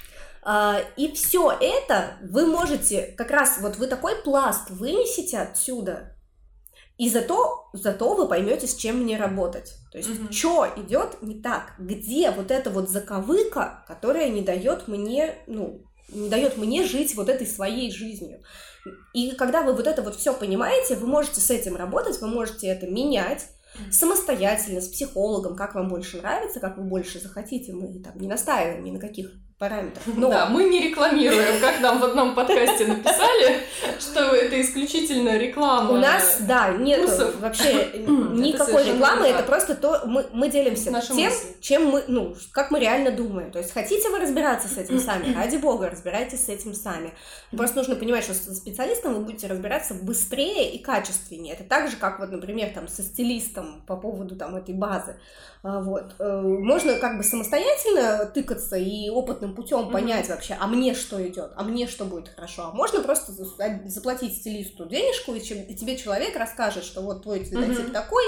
А, и все это вы можете, как раз вот вы такой пласт вынесете отсюда, и зато, зато вы поймете, с чем мне работать. То есть, Мгм. что идет не так, где вот эта вот заковыка, которая не дает мне, ну, не дает мне жить вот этой своей жизнью. И когда вы вот это вот все понимаете, вы можете с этим работать, вы можете это менять самостоятельно, с психологом, как вам больше нравится, как вы больше захотите. Мы там не настаиваем ни на каких параметров. Но... Да, мы не рекламируем, как нам в одном подкасте написали, что это исключительно реклама. У нас, да, нет вообще никакой рекламы, это просто то, мы, мы делимся тем, чем мы, ну, как мы реально думаем. То есть хотите вы разбираться с этим сами, ради бога, разбирайтесь с этим сами. Просто нужно понимать, что с специалистом вы будете разбираться быстрее и качественнее. Это так же, как вот, например, там, со стилистом по поводу там этой базы. А, вот. Э, можно как бы самостоятельно тыкаться и опытным путем понять mm-hmm. вообще, а мне что идет, а мне что будет хорошо. А можно просто заплатить стилисту денежку, и тебе человек расскажет, что вот твой цветотип mm-hmm. такой,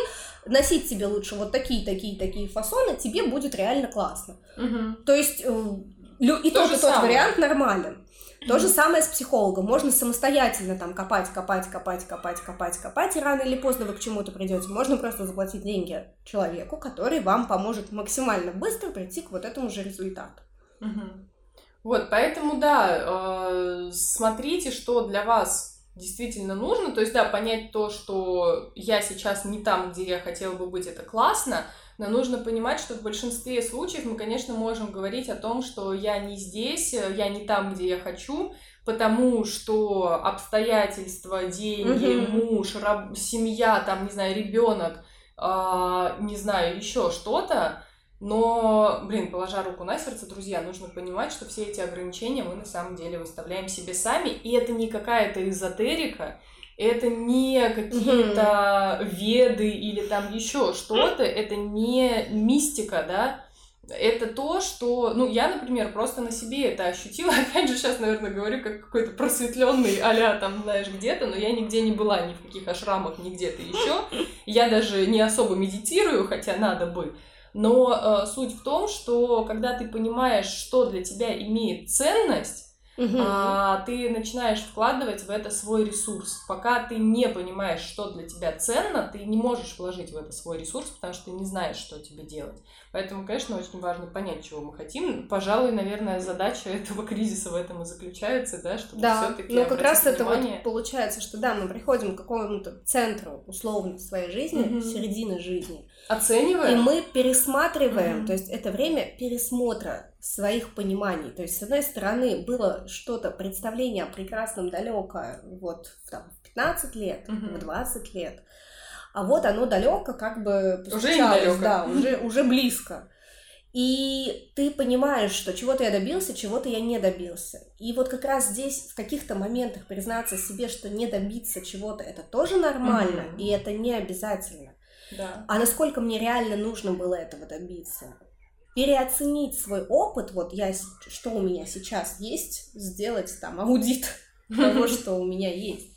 носить тебе лучше вот такие, такие, такие фасоны, тебе будет реально классно. Mm-hmm. То есть э, и То тот, и тот вариант нормален. То же самое с психологом. Можно самостоятельно там копать, копать, копать, копать, копать, копать, и рано или поздно вы к чему-то придете. Можно просто заплатить деньги человеку, который вам поможет максимально быстро прийти к вот этому же результату. Угу. Вот, поэтому, да, э, смотрите, что для вас действительно нужно. То есть, да, понять то, что я сейчас не там, где я хотела бы быть, это классно, но нужно понимать, что в большинстве случаев мы, конечно, можем говорить о том, что я не здесь, я не там, где я хочу, потому что обстоятельства, деньги, mm-hmm. муж, раб, семья, там, не знаю, ребенок, э, не знаю, еще что-то. Но, блин, положа руку на сердце, друзья, нужно понимать, что все эти ограничения мы на самом деле выставляем себе сами, и это не какая-то эзотерика, это не какие-то mm-hmm. веды или там еще что-то, это не мистика, да, это то, что, ну, я, например, просто на себе это ощутила. Опять же, сейчас, наверное, говорю как какой-то просветленный а там, знаешь, где-то, но я нигде не была, ни в каких ашрамах, ни где-то еще. Я даже не особо медитирую, хотя надо бы. Но э, суть в том, что когда ты понимаешь, что для тебя имеет ценность, Угу. А, ты начинаешь вкладывать в это свой ресурс. Пока ты не понимаешь, что для тебя ценно, ты не можешь вложить в это свой ресурс, потому что ты не знаешь, что тебе делать. Поэтому, конечно, очень важно понять, чего мы хотим. Пожалуй, наверное, задача этого кризиса в этом и заключается, да, чтобы да, все-таки. Ну, как раз внимание... это вот получается, что да, мы приходим к какому-то центру условно своей жизни, угу. середины жизни. Оцениваем. И мы пересматриваем, угу. то есть это время пересмотра своих пониманий. То есть, с одной стороны, было что-то, представление о прекрасном далеко, вот там, в 15 лет, угу. в 20 лет, а вот оно далеко, как бы уже да, уже, уже близко. И ты понимаешь, что чего-то я добился, чего-то я не добился. И вот как раз здесь в каких-то моментах признаться себе, что не добиться чего-то, это тоже нормально, mm и это не обязательно. Да. А насколько мне реально нужно было этого добиться? Переоценить свой опыт, вот я, что у меня сейчас есть, сделать там аудит того, что у меня есть,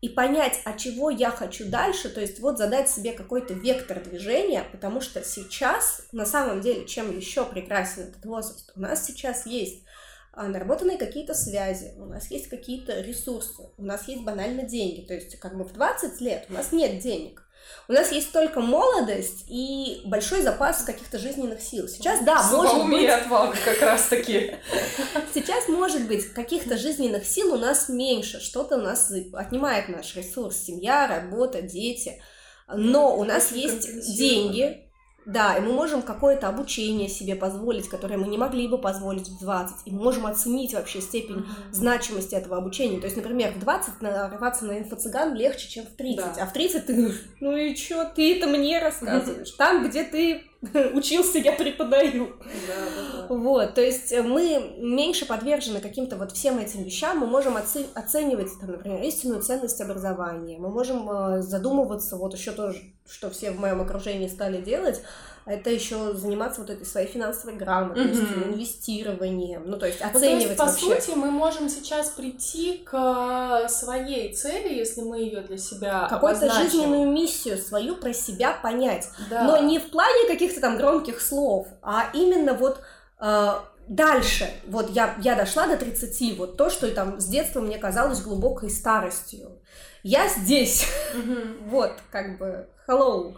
и понять, а чего я хочу дальше, то есть вот задать себе какой-то вектор движения, потому что сейчас, на самом деле, чем еще прекрасен этот возраст, у нас сейчас есть а, наработанные какие-то связи, у нас есть какие-то ресурсы, у нас есть банально деньги, то есть как бы в 20 лет у нас нет денег, у нас есть только молодость и большой запас каких-то жизненных сил. Сейчас, да, может быть... отвага как раз-таки. Сейчас, может быть, каких-то жизненных сил у нас меньше. Что-то у нас отнимает наш ресурс. Семья, работа, дети. Но у нас есть деньги, да, и мы можем какое-то обучение себе позволить, которое мы не могли бы позволить в 20, и мы можем оценить вообще степень значимости этого обучения. То есть, например, в 20 нарываться на инфо-цыган легче, чем в 30, да. а в 30 ты, ну и чё, ты это мне рассказываешь? Там, где ты учился, я преподаю. Да, да, да. Вот, то есть э, мы меньше подвержены каким-то вот всем этим вещам, мы можем оце- оценивать, там, например, истинную ценность образования, мы можем э, задумываться, вот еще тоже, что все в моем окружении стали делать, это еще заниматься вот этой своей финансовой грамотностью, mm-hmm. инвестированием, ну то есть оценивать ну, то есть, по сути, мы можем сейчас прийти к своей цели, если мы ее для себя какую-то жизненную миссию свою про себя понять, да. но не в плане каких-то там громких слов, а именно вот э, дальше, вот я, я дошла до 30, вот то, что там с детства мне казалось глубокой старостью. Я здесь, mm-hmm. вот, как бы, hello.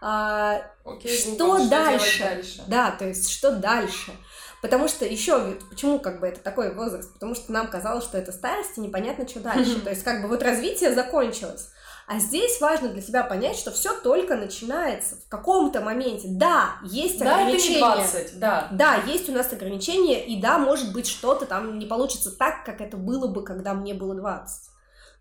А, Окей, что Google, дальше? дальше? Да, то есть что дальше? Потому что еще, почему как бы это такой возраст? Потому что нам казалось, что это старость, и непонятно, что дальше. То есть как бы вот развитие закончилось. А здесь важно для себя понять, что все только начинается в каком-то моменте. Да, есть Да, это ограничения. не 20, да. Да, есть у нас ограничения, и да, может быть, что-то там не получится так, как это было бы, когда мне было 20.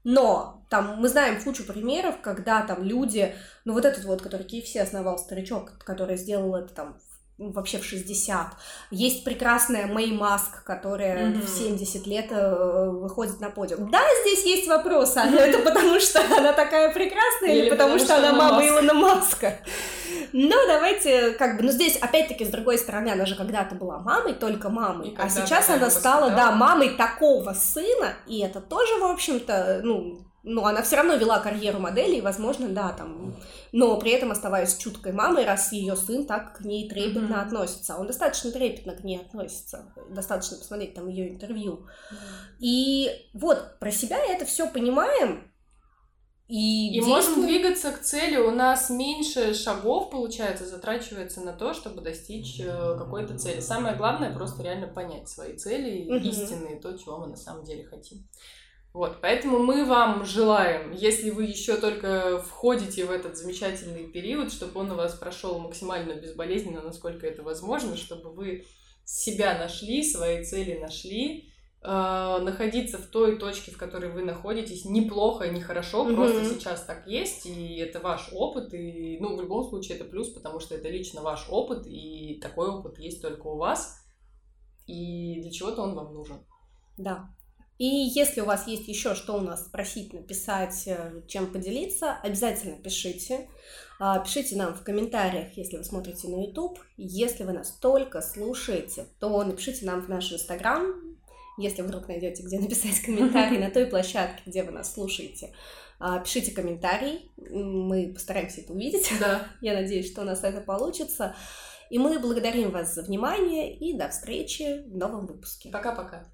Но там мы знаем кучу примеров, когда там люди, ну вот этот вот, который KFC основал старичок, который сделал это там вообще в 60. Есть прекрасная Мэй Маск, которая Мгм. в 70 лет э, выходит на подиум. Да, здесь есть вопросы, но это потому что она такая прекрасная или, Или потому, что, она мама Маск. Илона Маска. Ну, давайте, как бы, ну здесь, опять-таки, с другой стороны, она же когда-то была мамой, только мамой, а сейчас она стала, да, мамой такого сына, и это тоже, в общем-то, ну, ну, она все равно вела карьеру модели, и, возможно, да, там, но при этом оставаясь чуткой мамой, раз ее сын так к ней трепетно Мгм. относится. Он достаточно трепетно к ней относится. Достаточно посмотреть там ее интервью. И вот, про себя это все понимаем, и, И можем двигаться к цели. У нас меньше шагов, получается, затрачивается на то, чтобы достичь э, какой-то цели. Самое главное просто реально понять свои цели, Мгм. истинные, то, чего мы на самом деле хотим. Вот, поэтому мы вам желаем, если вы еще только входите в этот замечательный период, чтобы он у вас прошел максимально безболезненно, насколько это возможно, чтобы вы себя нашли, свои цели нашли, э, находиться в той точке, в которой вы находитесь, неплохо, не хорошо, Мгм. просто сейчас так есть, и это ваш опыт, и, ну, в любом случае это плюс, потому что это лично ваш опыт, и такой опыт есть только у вас, и для чего-то он вам нужен. Да. И если у вас есть еще что у нас спросить, написать, э, чем поделиться, обязательно пишите. А, Пишите нам в комментариях, если вы смотрите на YouTube. Если вы нас только слушаете, то напишите нам в наш Инстаграм, если вдруг найдете, где написать комментарий на той площадке, где вы нас слушаете. А, Пишите комментарий, мы постараемся это увидеть. Да. Я надеюсь, что у нас это получится. И мы благодарим вас за внимание и до встречи в новом выпуске. Пока-пока.